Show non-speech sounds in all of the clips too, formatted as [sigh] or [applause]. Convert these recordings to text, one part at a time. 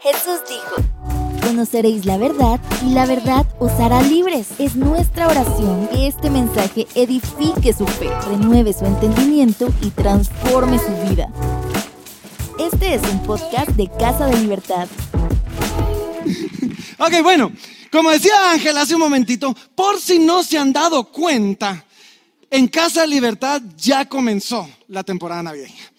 Jesús dijo, conoceréis la verdad y la verdad os hará libres. Es nuestra oración que este mensaje edifique su fe, renueve su entendimiento y transforme su vida. Este es un podcast de Casa de Libertad. [laughs] Ok, bueno, como decía Ángel hace un momentito, por si no se han dado cuenta, en Casa de Libertad ya comenzó la temporada navideña.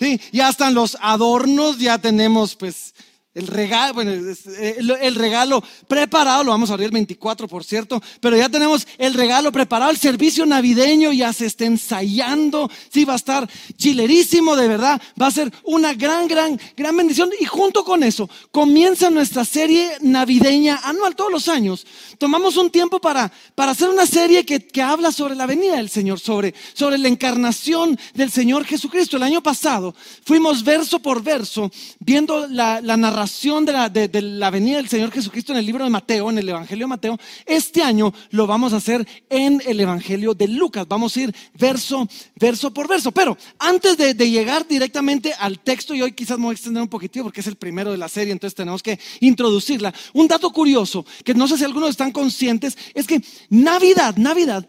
¿Sí? Ya están los adornos, ya tenemos pues el regalo, bueno, eh, el, regalo preparado, lo vamos a abrir el 24, por cierto, pero ya tenemos el regalo preparado, el servicio navideño ya se está ensayando, sí, va a estar chilerísimo, de verdad, va a ser una gran, gran, gran bendición. Y junto con eso, comienza nuestra serie navideña anual todos los años. Tomamos un tiempo para, para hacer una serie que, que habla sobre la venida del Señor, sobre, sobre la encarnación del Señor Jesucristo. El año pasado fuimos verso por verso viendo la, la narración de la, de, la venida del Señor Jesucristo en el libro de Mateo, en el Evangelio de Mateo, este año lo vamos a hacer en el Evangelio de Lucas. Vamos a ir verso, verso por verso. Pero antes de, llegar directamente al texto, y hoy quizás me voy a extender un poquitito porque es el primero de la serie, entonces tenemos que introducirla. Un dato curioso, que no sé si algunos están conscientes, es que Navidad, Navidad,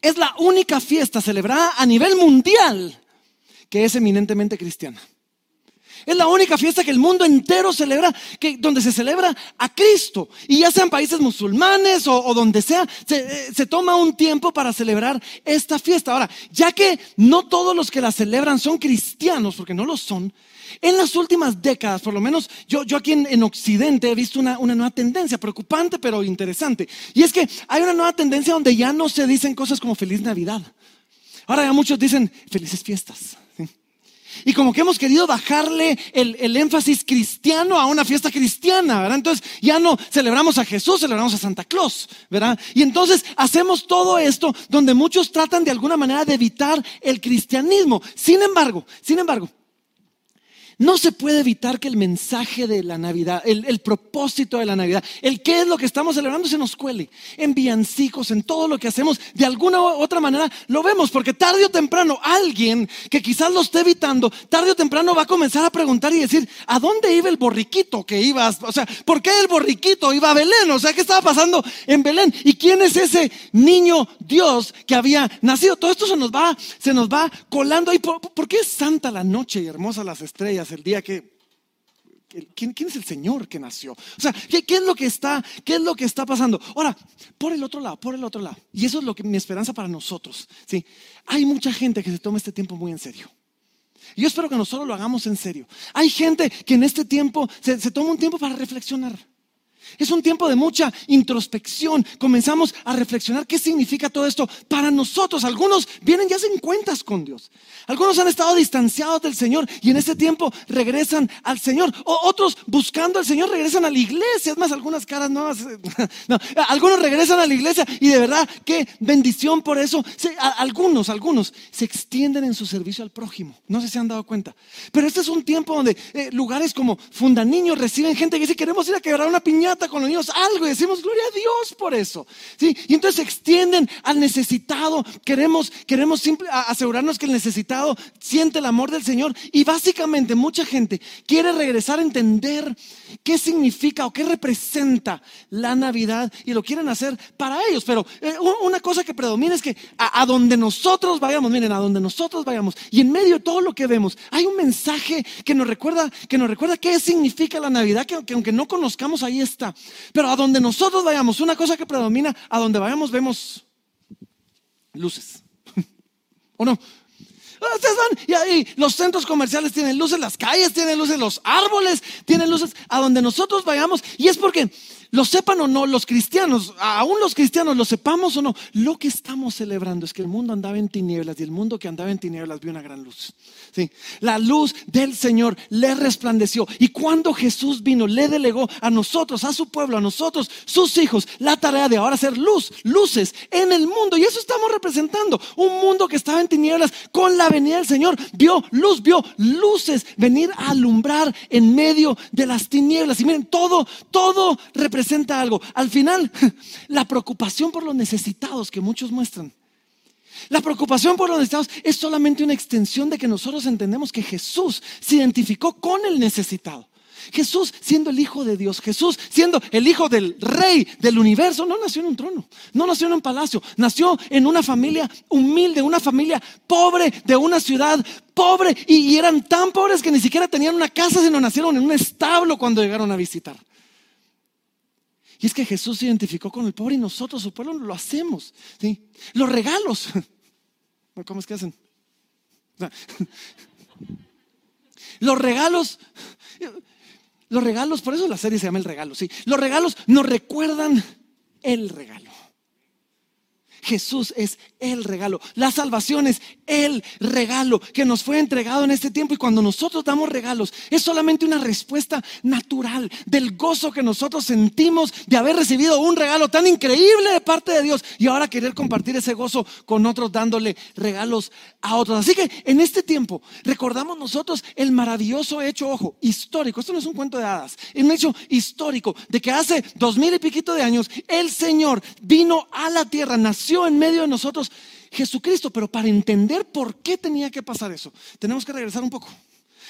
es la única fiesta celebrada a nivel mundial que es eminentemente cristiana. Es la única fiesta que el mundo entero celebra, que, donde se celebra a Cristo. Y ya sean países musulmanes o, donde sea, se, eh, se, toma un tiempo para celebrar esta fiesta. Ahora, ya que no todos los que la celebran son cristianos, porque no lo son, en las últimas décadas, por lo menos yo, yo aquí en, Occidente he visto una, una, nueva tendencia, preocupante pero interesante. Y es que hay una nueva tendencia donde ya no se dicen cosas como feliz Navidad. Ahora ya muchos dicen felices fiestas. Y como que hemos querido bajarle el, énfasis cristiano a una fiesta cristiana, ¿verdad? Entonces ya no celebramos a Jesús, celebramos a Santa Claus, ¿verdad? Y entonces hacemos todo esto donde muchos tratan de alguna manera de evitar el cristianismo. Sin embargo, sin embargo, no se puede evitar que el mensaje de la Navidad, el, propósito de la Navidad, el qué es lo que estamos celebrando se nos cuele. En villancicos, en todo lo que hacemos, de alguna u otra manera lo vemos, porque tarde o temprano alguien que quizás lo esté evitando, tarde o temprano va a comenzar a preguntar y decir, ¿a dónde iba el borriquito que ibas? O sea, ¿por qué el borriquito iba a Belén? O sea, ¿qué estaba pasando en Belén? ¿Y quién es ese niño Dios que había nacido? Todo esto se nos va, se nos va colando ahí. ¿Por, ¿por qué es santa la noche y hermosas las estrellas? El día que ¿Quién, es el Señor que nació? O sea, ¿qué, es lo que está, ¿qué es lo que está pasando? Ahora, por el otro lado, por el otro lado. Y eso es lo que mi esperanza para nosotros. ¿sí? Hay mucha gente que se toma este tiempo muy en serio. Y yo espero que nosotros lo hagamos en serio. Hay gente que en este tiempo se toma un tiempo para reflexionar. Es un tiempo de mucha introspección. Comenzamos a reflexionar qué significa todo esto para nosotros. Algunos vienen y hacen cuentas con Dios. Algunos han estado distanciados del Señor y en este tiempo regresan al Señor. O otros buscando al Señor regresan a la iglesia. Es más, algunas caras nuevas. [laughs] No, algunos regresan a la iglesia y de verdad qué bendición por eso. algunos, algunos se extienden en su servicio al prójimo. No sé si han dado cuenta. Pero este es un tiempo donde eh, lugares como Fundaniños reciben gente que dice queremos ir a quebrar una piñata con los niños algo y decimos gloria a Dios por eso. ¿sí? Y entonces se extienden al necesitado. Queremos, queremos asegurarnos que el necesitado siente el amor del Señor. Y básicamente mucha gente quiere regresar a entender qué significa o qué representa la Navidad y lo quieren hacer para ellos. Pero eh, una cosa que predomina es que a, donde nosotros vayamos, miren, a donde nosotros vayamos y en medio de todo lo que vemos, hay un mensaje que nos recuerda, que nos recuerda qué significa la Navidad, que aunque no conozcamos, ahí está. Pero a donde nosotros vayamos, una cosa que predomina, a donde vayamos vemos luces. [laughs] ¿O no? Ustedes van y ahí los centros comerciales tienen luces, las calles tienen luces, los árboles tienen luces, a donde nosotros vayamos. Y es porque lo sepan o no los cristianos, aún los cristianos, lo sepamos o no, lo que estamos celebrando es que el mundo andaba en tinieblas y el mundo que andaba en tinieblas vio una gran luz. ¿sí? La luz del Señor le resplandeció y cuando Jesús vino, le delegó a nosotros, a su pueblo, a nosotros, sus hijos, la tarea de ahora ser luz, luces en el mundo. Y eso estamos representando, un mundo que estaba en tinieblas con la venida del Señor, vio luz, vio luces venir a alumbrar en medio de las tinieblas. Y miren, todo, todo representa algo. Al final, [laughs] la preocupación por los necesitados que muchos muestran. La preocupación por los necesitados es solamente una extensión de que nosotros entendemos que Jesús se identificó con el necesitado. Jesús siendo el Hijo de Dios, Jesús siendo el Hijo del Rey del universo, no nació en un trono, no nació en un palacio, nació en una familia humilde, una familia pobre de una ciudad pobre y, eran tan pobres que ni siquiera tenían una casa, sino nacieron en un establo cuando llegaron a visitar. Y es que Jesús se identificó con el pobre y nosotros, su pueblo, lo hacemos. ¿sí? Los regalos. [laughs] ¿Cómo es que hacen? [laughs] Los regalos, los regalos, por eso la serie se llama El Regalo, sí. Los regalos nos recuerdan el regalo. Jesús es el regalo. La salvación es el regalo que nos fue entregado en este tiempo. Y cuando nosotros damos regalos, es solamente una respuesta natural del gozo que nosotros sentimos de haber recibido un regalo tan increíble de parte de Dios. Y ahora querer compartir ese gozo con otros dándole regalos a otros. Así que en este tiempo recordamos nosotros el maravilloso hecho, ojo, histórico. Esto no es un cuento de hadas. Es un hecho histórico de que hace dos mil y piquito de años el Señor vino a la tierra, nació en medio de nosotros Jesucristo, pero para entender por qué tenía que pasar eso, tenemos que regresar un poco.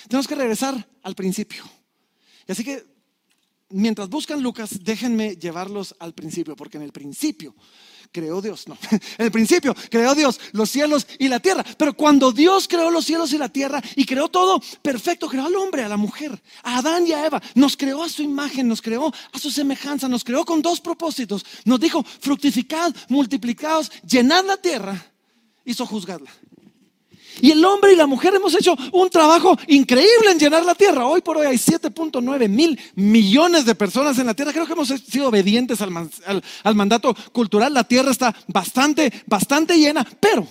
Tenemos que regresar al principio. Y así que, mientras buscan Lucas, déjenme llevarlos al principio, porque en el principio creó Dios. No, [laughs] en el principio creó Dios los cielos y la tierra. Pero cuando Dios creó los cielos y la tierra y creó todo perfecto, creó al hombre, a la mujer, a Adán y a Eva, nos creó a su imagen, nos creó a su semejanza, nos creó con dos propósitos. Nos dijo, fructificad, multiplicados, llenad la tierra y sojuzgadla. Y el hombre y la mujer hemos hecho un trabajo increíble en llenar la tierra. Hoy por hoy hay 7.9 mil millones de personas en la tierra. Creo que hemos sido obedientes al, mandato cultural. La tierra está bastante, bastante llena, pero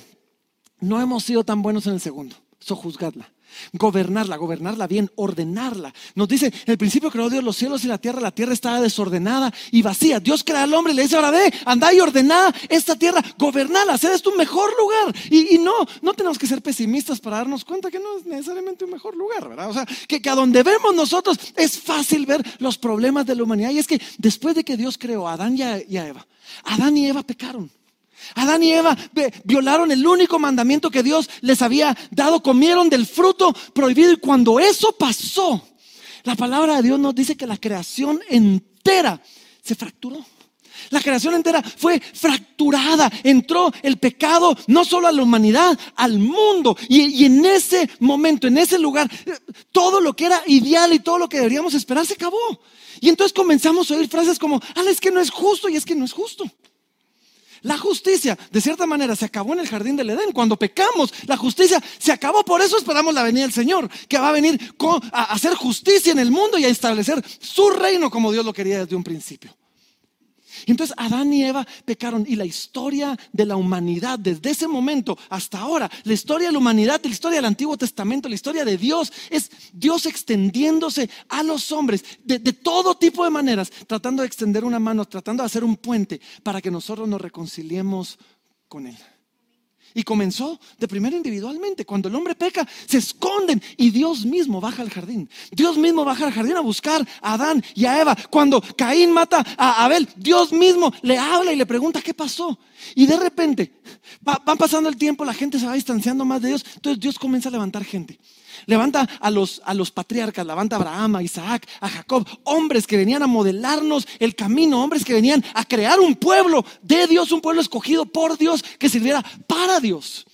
no hemos sido tan buenos en el segundo. Sojuzgadla. Gobernarla, gobernarla bien, ordenarla. Nos dice, el principio creó Dios los cielos y la tierra, la tierra estaba desordenada y vacía. Dios crea al hombre y le dice, ahora ve, anda y ordena esta tierra, gobernala, sea es tu mejor lugar. Y, no, no tenemos que ser pesimistas para darnos cuenta que no es necesariamente un mejor lugar, ¿verdad? O sea, que a donde vemos nosotros es fácil ver los problemas de la humanidad. Y es que después de que Dios creó a Adán y a Eva, Adán y Eva pecaron. Adán y Eva violaron el único mandamiento que Dios les había dado, comieron del fruto prohibido y cuando eso pasó, la palabra de Dios nos dice que la creación entera se fracturó. La creación entera fue fracturada. Entró el pecado no solo a la humanidad, al mundo. Y, en ese momento, en ese lugar, todo lo que era ideal y todo lo que deberíamos esperar se acabó. Y entonces comenzamos a oír frases como, ah, es que no es justo y es que no es justo. La justicia, de cierta manera, se acabó en el jardín del Edén. Cuando pecamos, la justicia se acabó. Por eso esperamos la venida del Señor, que va a venir a hacer justicia en el mundo y a establecer su reino como Dios lo quería desde un principio. Entonces Adán y Eva pecaron y la historia de la humanidad desde ese momento hasta ahora, la historia de la humanidad, la historia del Antiguo Testamento, la historia de Dios, es Dios extendiéndose a los hombres de, de todo tipo de maneras, tratando de extender una mano, tratando de hacer un puente para que nosotros nos reconciliemos con Él. Y comenzó de primero individualmente. Cuando el hombre peca, se esconden y Dios mismo baja al jardín. Dios mismo baja al jardín a buscar a Adán y a Eva. Cuando Caín mata a Abel, Dios mismo le habla y le pregunta qué pasó. Y de repente, van pasando el tiempo, la gente se va distanciando más de Dios. Entonces Dios comienza a levantar gente. Levanta a los, a los patriarcas, levanta a Abraham, a Isaac, a Jacob, hombres que venían a modelarnos el camino, hombres que venían a crear un pueblo de Dios, un pueblo escogido por Dios que sirviera para Dios.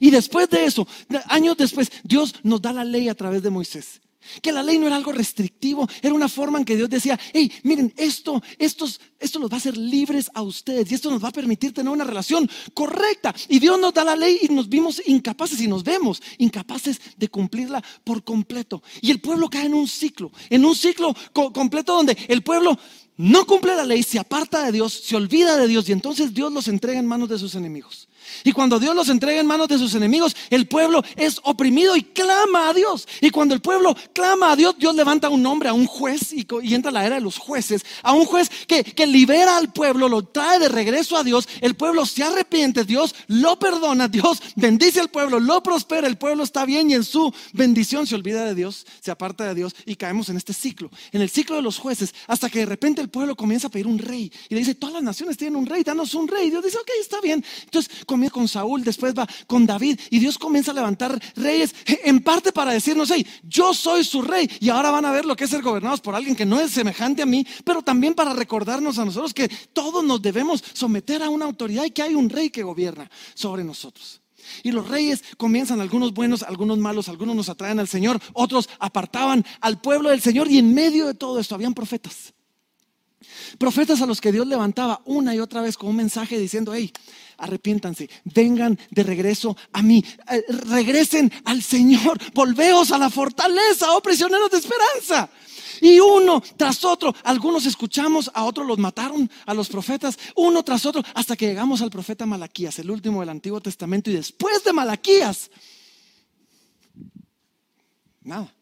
Y después de eso, años después, Dios nos da la ley a través de Moisés. Que la ley no era algo restrictivo, era una forma en que Dios decía, hey, miren, esto, estos, esto los va a hacer libres a ustedes y esto nos va a permitir tener una relación correcta. Y Dios nos da la ley y nos vimos incapaces y nos vemos incapaces de cumplirla por completo. Y el pueblo cae en un ciclo, en un ciclo completo donde el pueblo no cumple la ley, se aparta de Dios, se olvida de Dios y entonces Dios los entrega en manos de sus enemigos. Y cuando Dios los entrega en manos de sus enemigos, el pueblo es oprimido y clama a Dios. Y cuando el pueblo clama a Dios, Dios levanta un hombre, a un juez, y, entra la era de los jueces, a un juez que, que libera al pueblo, lo trae de regreso a Dios. El pueblo se arrepiente, Dios lo perdona, Dios bendice al pueblo, lo prospera, el pueblo está bien y en su bendición se olvida de Dios, se aparta de Dios y caemos en este ciclo, en el ciclo de los jueces, hasta que de repente el pueblo comienza a pedir un rey y le dice, todas las naciones tienen un rey, danos un rey. Y Dios dice, ok, está bien. Entonces con Saúl, después va con David y Dios comienza a levantar reyes en parte para decirnos, hey, yo soy su rey y ahora van a ver lo que es ser gobernados por alguien que no es semejante a mí, pero también para recordarnos a nosotros que todos nos debemos someter a una autoridad y que hay un rey que gobierna sobre nosotros. Y los reyes comienzan, algunos buenos, algunos malos, algunos nos atraen al Señor, otros apartaban al pueblo del Señor y en medio de todo esto habían profetas. Profetas a los que Dios levantaba una y otra vez con un mensaje diciendo, hey, arrepiéntanse, vengan de regreso a mí, eh, regresen al Señor, volveos a la fortaleza, oh prisioneros de esperanza. Y uno tras otro, algunos escuchamos, a otros los mataron, a los profetas, uno tras otro, hasta que llegamos al profeta Malaquías, el último del Antiguo Testamento, y después de Malaquías, nada.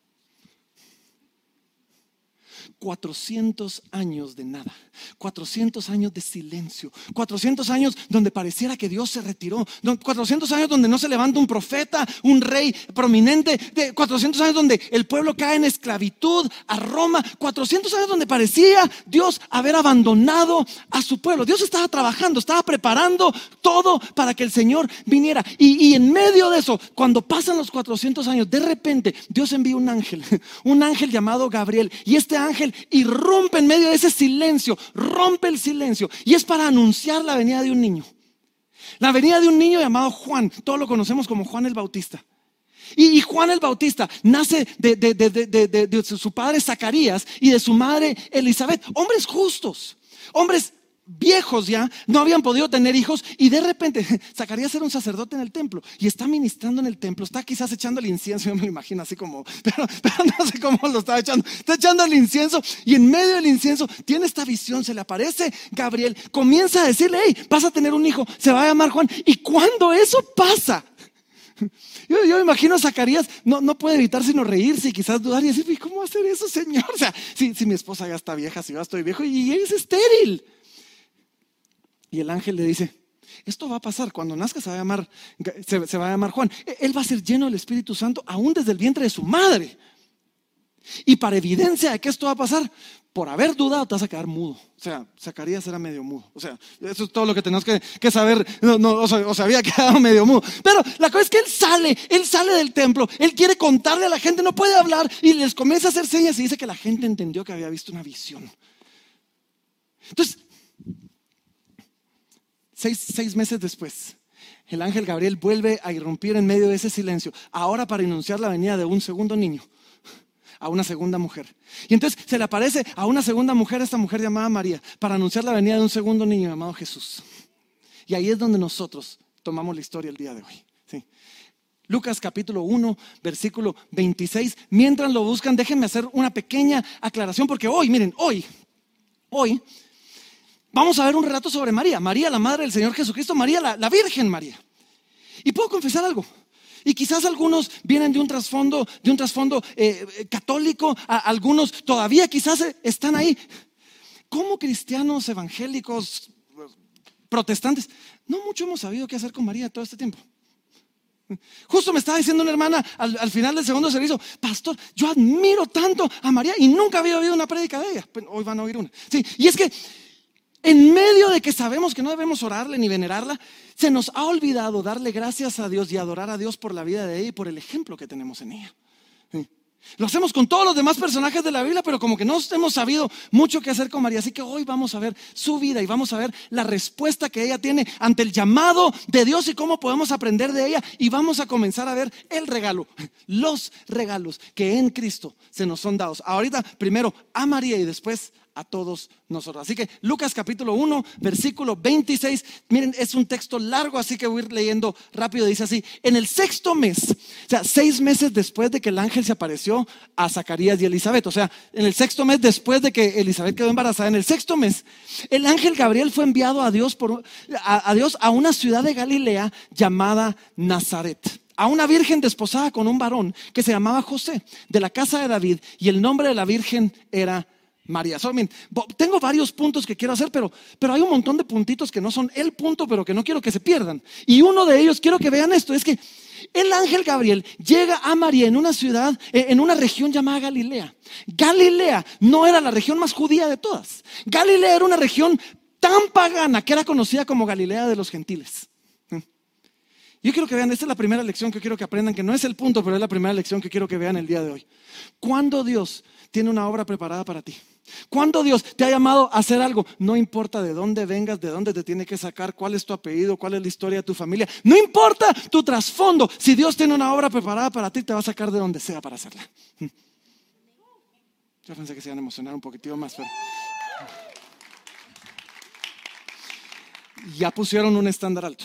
400 años de nada, 400 años de silencio, 400 años donde pareciera que Dios se retiró, 400 años donde no se levanta un profeta, un rey prominente, 400 años donde el pueblo cae en esclavitud a Roma, 400 años donde parecía Dios haber abandonado a su pueblo. Dios estaba trabajando, estaba preparando todo para que el Señor viniera. Y, y en medio de eso, cuando pasan los 400 años, de repente Dios envía un ángel, [laughs] un ángel llamado Gabriel, y este ángel y rompe en medio de ese silencio, rompe el silencio y es para anunciar la venida de un niño. La venida de un niño llamado Juan, todos lo conocemos como Juan el Bautista. Y, Juan el Bautista nace de, de, su padre Zacarías y de su madre Elizabeth, hombres justos, hombres viejos ya, no habían podido tener hijos y de repente [laughs] Zacarías era un sacerdote en el templo y está ministrando en el templo, está quizás echando el incienso, [laughs] yo me lo imagino así como, pero, no sé cómo lo está echando, está echando el incienso y en medio del incienso tiene esta visión, se le aparece Gabriel, comienza a decirle, hey, vas a tener un hijo, se va a llamar Juan y cuando eso pasa, [laughs] yo, me imagino a Zacarías, no, no puede evitar sino reírse y quizás dudar y decir, ¿cómo hacer eso, Señor? O sea, si, si mi esposa ya está vieja, si yo estoy viejo y es estéril. Y el ángel le dice, esto va a pasar, cuando nazca se va a llamar, se, va a llamar Juan. E, él va a ser lleno del Espíritu Santo aún desde el vientre de su madre. Y para evidencia de que esto va a pasar, por haber dudado te vas a quedar mudo. O sea, Zacarías era medio mudo. O sea, eso es todo lo que tenemos que, saber. No, no, o, sea, había [laughs] quedado medio mudo. Pero la cosa es que él sale, él sale del templo, él quiere contarle a la gente, no puede hablar y les comienza a hacer señas y dice que la gente entendió que había visto una visión. Entonces, Seis, meses después, el ángel Gabriel vuelve a irrumpir en medio de ese silencio, ahora para anunciar la venida de un segundo niño, a una segunda mujer. Y entonces se le aparece a una segunda mujer, esta mujer llamada María, para anunciar la venida de un segundo niño llamado Jesús. Y ahí es donde nosotros tomamos la historia el día de hoy. Lucas capítulo 1, versículo 26. Mientras lo buscan, déjenme hacer una pequeña aclaración, porque hoy, miren, hoy, hoy Vamos a ver un relato sobre María, María la madre del Señor Jesucristo, María la, Virgen María. Y puedo confesar algo. Y quizás algunos vienen de un trasfondo, de un trasfondo eh, eh, católico, algunos todavía quizás están ahí. Como cristianos evangélicos, protestantes, no mucho hemos sabido qué hacer con María todo este tiempo. Justo me estaba diciendo una hermana al, final del segundo servicio, pastor, yo admiro tanto a María y nunca había oído una prédica de ella. Pues, hoy van a oír una. Sí, y es que en medio de que sabemos que no debemos orarle ni venerarla, se nos ha olvidado darle gracias a Dios y adorar a Dios por la vida de ella y por el ejemplo que tenemos en ella. Lo hacemos con todos los demás personajes de la Biblia, pero como que no hemos sabido mucho qué hacer con María. Así que hoy vamos a ver su vida y vamos a ver la respuesta que ella tiene ante el llamado de Dios y cómo podemos aprender de ella. Y vamos a comenzar a ver el regalo, los regalos que en Cristo se nos son dados. Ahorita primero a María y después a todos nosotros. Así que Lucas capítulo 1, versículo 26, miren, es un texto largo, así que voy a ir leyendo rápido. Dice así, en el sexto mes, o sea, seis meses después de que el ángel se apareció a Zacarías y Elizabeth, o sea, en el sexto mes después de que Elizabeth quedó embarazada, en el sexto mes, el ángel Gabriel fue enviado a Dios, por, a, a Dios a una ciudad de Galilea llamada Nazaret a una virgen desposada con un varón que se llamaba José, de la casa de David, y el nombre de la virgen era María. tengo varios puntos que quiero hacer, pero, pero hay un montón de puntitos que no son el punto, pero que no quiero que se pierdan. Y uno de ellos, quiero que vean esto, es que el ángel Gabriel llega a María en una ciudad, eh, en una región llamada Galilea. Galilea no era la región más judía de todas. Galilea era una región tan pagana que era conocida como Galilea de los gentiles. Yo quiero que vean, esta es la primera lección que quiero que aprendan, que no es el punto, pero es la primera lección que quiero que vean el día de hoy. Cuando Dios tiene una obra preparada para ti, cuando Dios te ha llamado a hacer algo, no importa de dónde vengas, de dónde te tiene que sacar, cuál es tu apellido, cuál es la historia de tu familia, no importa tu trasfondo, si Dios tiene una obra preparada para ti, te va a sacar de donde sea para hacerla. [laughs] Yo pensé que se iban a emocionar un poquitito más, pero... Ya pusieron un estándar alto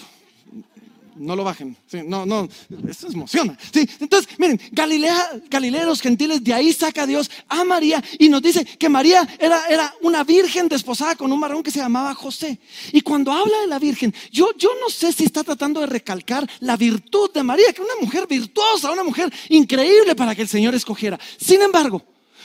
no lo bajen. no, no, esto emociona. Sí, entonces, miren, Galilea, Galileos gentiles, de ahí saca Dios a María y nos dice que María era, era una virgen desposada con un varón que se llamaba José. Y cuando habla de la virgen, yo, yo no sé si está tratando de recalcar la virtud de María, que una mujer virtuosa, una mujer increíble para que el Señor escogiera. Sin embargo,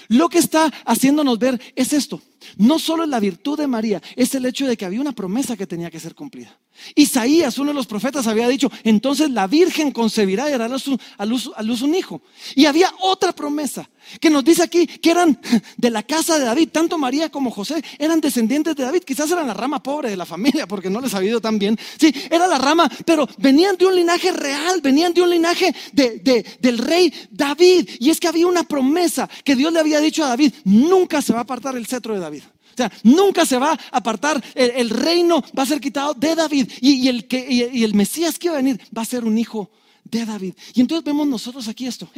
lo que está haciéndonos ver es esto. No solo es la virtud de María, es el hecho de que había una promesa que tenía que ser cumplida. Isaías, uno de los profetas, había dicho, entonces la Virgen concebirá y hará a luz, un hijo. Y había otra promesa que nos dice aquí que eran de la casa de David, tanto María como José eran descendientes de David, quizás eran la rama pobre de la familia porque no les había ido tan bien. Sí, era la rama, pero venían de un linaje real, venían de un linaje del rey David. Y es que había una promesa que Dios le había dicho a David, nunca se va a apartar el cetro de David. O sea, nunca se va a apartar, el, reino va a ser quitado de David. Y, el que, y el Mesías que va a venir va a ser un hijo de David. Y entonces vemos nosotros aquí esto,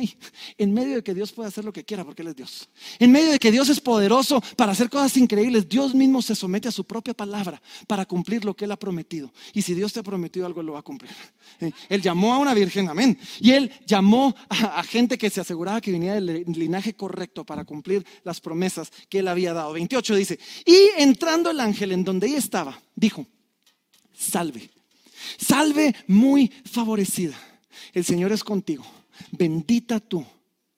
en medio de que Dios puede hacer lo que quiera porque Él es Dios, en medio de que Dios es poderoso para hacer cosas increíbles, Dios mismo se somete a su propia palabra para cumplir lo que Él ha prometido. Y si Dios te ha prometido algo, Él lo va a cumplir. Él llamó a una virgen, amén. Y Él llamó a, gente que se aseguraba que venía del linaje correcto para cumplir las promesas que Él había dado. 28 dice, y entrando el ángel en donde ella estaba, dijo, salve, salve muy favorecida el Señor es contigo. Bendita tú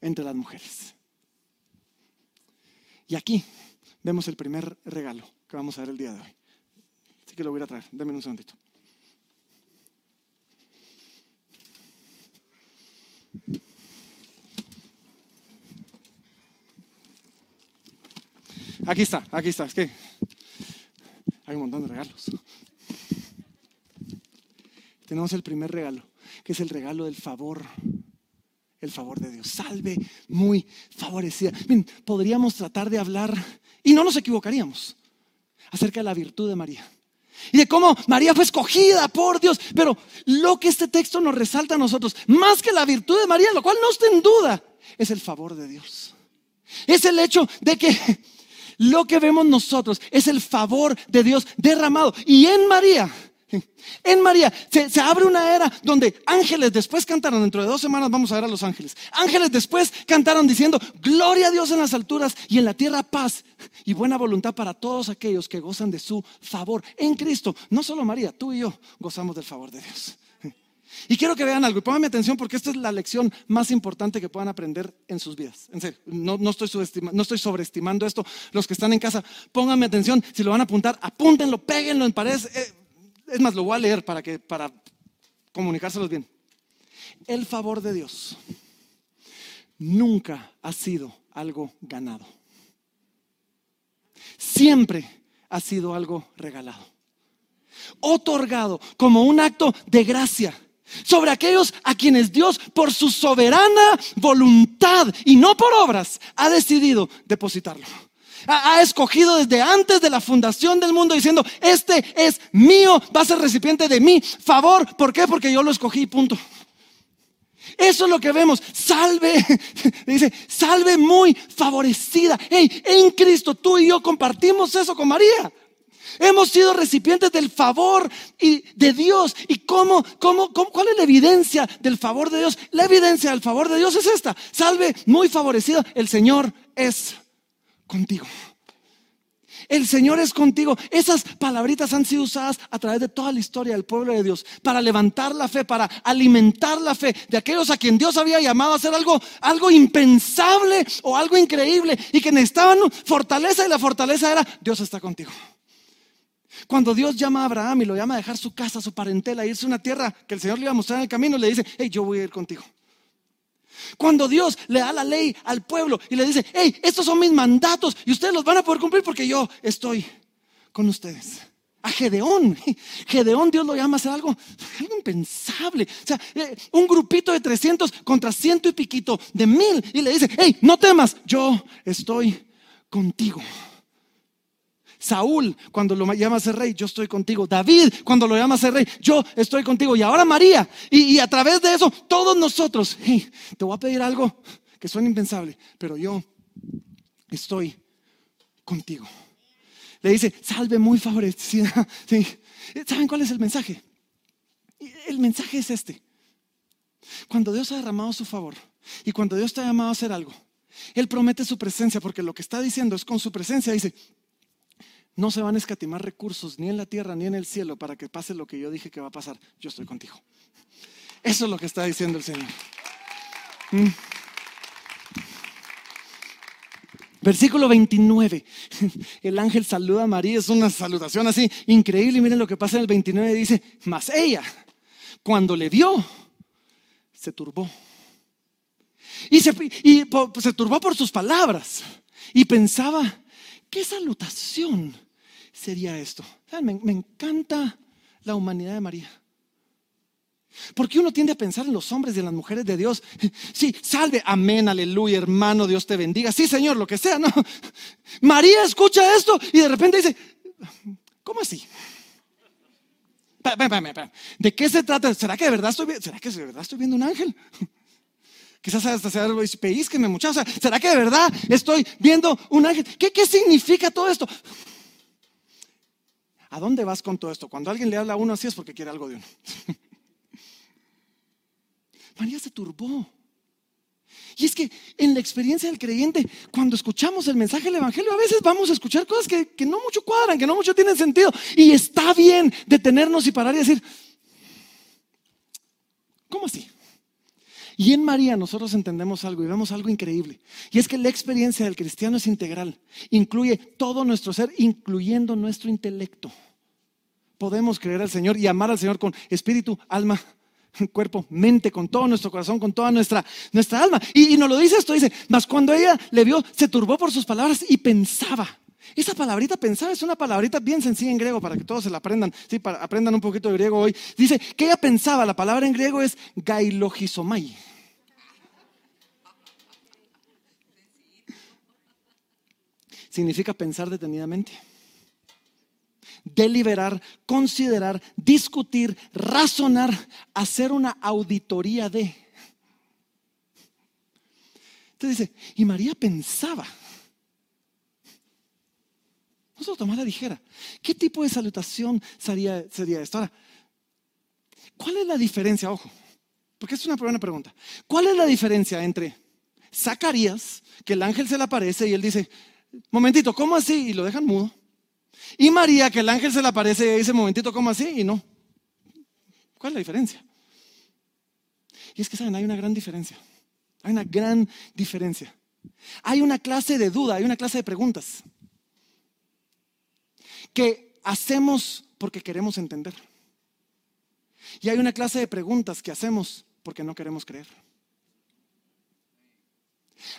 entre las mujeres. Y aquí vemos el primer regalo que vamos a ver el día de hoy. Así que lo voy a traer. Deme un segundito. Aquí está, aquí está. Es que hay un montón de regalos. Tenemos el primer regalo que es el regalo del favor, el favor de Dios. Salve muy favorecida. podríamos tratar de hablar, y no nos equivocaríamos, acerca de la virtud de María. Y de cómo María fue escogida por Dios. Pero lo que este texto nos resalta a nosotros, más que la virtud de María, lo cual no está en duda, es el favor de Dios. Es el hecho de que lo que vemos nosotros es el favor de Dios derramado. Y en María en María se, abre una era donde ángeles después cantaron, dentro de dos semanas vamos a ver a los ángeles. Ángeles después cantaron diciendo, gloria a Dios en las alturas y en la tierra paz y buena voluntad para todos aquellos que gozan de su favor en Cristo. No solo María, tú y yo gozamos del favor de Dios. Y quiero que vean algo y pónganme atención porque esta es la lección más importante que puedan aprender en sus vidas. No estoy sobreestimando esto. Los que están en casa, pónganme atención. Si lo van a apuntar, apúntenlo, péguenlo en paredes. Eh, es más, lo voy a leer para, que, para comunicárselos bien. El favor de Dios nunca ha sido algo ganado. Siempre ha sido algo regalado. Otorgado como un acto de gracia sobre aquellos a quienes Dios por su soberana voluntad y no por obras ha decidido depositarlo ha, escogido desde antes de la fundación del mundo diciendo, este es mío, va a ser recipiente de mi favor. ¿Por qué? Porque yo lo escogí, punto. Eso es lo que vemos. Salve, [laughs] dice, salve muy favorecida. Hey, en Cristo tú y yo compartimos eso con María. Hemos sido recipientes del favor y de Dios. ¿Y cómo, cómo, cómo, cuál es la evidencia del favor de Dios? La evidencia del favor de Dios es esta. Salve muy favorecida. El Señor es contigo. El Señor es contigo. Esas palabritas han sido usadas a través de toda la historia del pueblo de Dios para levantar la fe, para alimentar la fe de aquellos a quien Dios había llamado a hacer algo, algo impensable o algo increíble y que necesitaban fortaleza y la fortaleza era Dios está contigo. Cuando Dios llama a Abraham y lo llama a dejar su casa, su parentela, irse a una tierra que el Señor le iba a mostrar en el camino, le dice, hey, yo voy a ir contigo. Cuando Dios le da la ley al pueblo y le dice, hey, estos son mis mandatos y ustedes los van a poder cumplir porque yo estoy con ustedes. a Gedeón. [laughs] Gedeón Dios lo llama a hacer algo, algo impensable. O sea, eh, un grupito de 300 contra ciento y piquito de mil. Y le dice, hey, no temas, yo estoy contigo. Saúl, cuando lo llama a ser rey, yo estoy contigo. David, cuando lo llama a ser rey, yo estoy contigo. Y ahora María. Y, a través de eso, todos nosotros, hey, te voy a pedir algo que suena impensable, pero yo estoy contigo. Le dice, salve muy favorecida. [laughs] ¿Saben cuál es el mensaje? El mensaje es este. Cuando Dios ha derramado su favor y cuando Dios te ha llamado a hacer algo, Él promete su presencia porque lo que está diciendo es con su presencia. Dice, no se van a escatimar recursos ni en la tierra ni en el cielo para que pase lo que yo dije que va a pasar. Yo estoy contigo. Eso es lo que está diciendo el Señor. Mm. Versículo 29. [laughs] El ángel saluda a María, es una salutación así increíble. Y miren lo que pasa en el 29, dice, mas ella, cuando le vio, se turbó. Y se, se turbó por sus palabras. Y pensaba, ¿qué salutación sería esto? me encanta la humanidad de María. Porque uno tiende a pensar en los hombres y en las mujeres de Dios. Sí, salve, amén, aleluya, hermano, Dios te bendiga. Sí, Señor, lo que sea. María escucha esto y de repente dice, ¿cómo así? ¿De qué se trata? ¿Será que de verdad estoy, ¿será que viendo un ángel? [laughs] Quizás hasta sea algo me muchachos. ¿Será que de verdad estoy viendo un ángel? ¿Qué, ¿Qué significa todo esto? ¿A dónde vas con todo esto? Cuando alguien le habla a uno así es porque quiere algo de uno. [laughs] María se turbó. Y es que en la experiencia del creyente, cuando escuchamos el mensaje del Evangelio, a veces vamos a escuchar cosas que, no mucho cuadran, que no mucho tienen sentido. Y está bien detenernos y parar y decir, ¿cómo así? Y en María nosotros entendemos algo y vemos algo increíble. Y es que la experiencia del cristiano es integral. Incluye todo nuestro ser, incluyendo nuestro intelecto. Podemos creer al Señor y amar al Señor con espíritu, alma [laughs] cuerpo, mente, con todo nuestro corazón, con toda nuestra, nuestra alma. Y, nos lo dice esto, dice, mas cuando ella le vio, se turbó por sus palabras y pensaba. Esa palabrita pensaba es una palabrita bien sencilla en griego para que todos se la aprendan, sí, para aprendan un poquito de griego hoy. Dice que ella pensaba, la palabra en griego es gailogisomai. Significa pensar detenidamente deliberar, considerar, discutir, razonar, hacer una auditoría de. Entonces dice, y María pensaba. No se lo tomara ligera. ¿Qué tipo de salutación sería, sería esto? Ahora, ¿cuál es la diferencia? Ojo, porque es una buena pregunta. ¿Cuál es la diferencia entre Zacarías, que el ángel se le aparece y él dice, momentito, ¿cómo así? Y lo dejan mudo. Y María, que el ángel se le aparece y dice, momentito, ¿cómo así? Y no. ¿Cuál es la diferencia? Y es que, ¿saben? Hay una gran diferencia. Hay una gran diferencia. Hay una clase de duda, hay una clase de preguntas que hacemos porque queremos entender. Y hay una clase de preguntas que hacemos porque no queremos creer.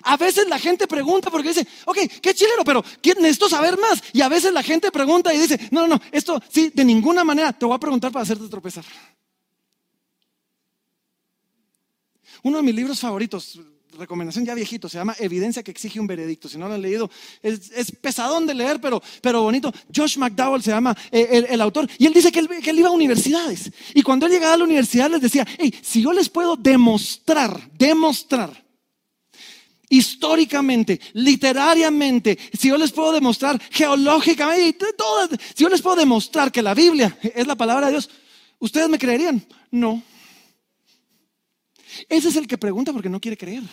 A veces la gente pregunta porque dice, ok, qué chileno, pero necesito saber más. Y a veces la gente pregunta y dice, no, no, no, esto sí, de ninguna manera te voy a preguntar para hacerte tropezar. Uno de mis libros favoritos, recomendación ya viejito, se llama Evidencia que exige un veredicto. Si no lo han leído, es, pesadón de leer, pero, pero bonito. Josh McDowell se llama eh, el, autor. Y él dice que que él, iba a universidades. Y cuando él llegaba a la universidad les decía, hey, si yo les puedo demostrar, demostrar históricamente, literariamente, si yo les puedo demostrar geológicamente, si yo les puedo demostrar que la Biblia es la palabra de Dios, ¿ustedes me creerían? No. Ese es el que pregunta porque no quiere creer.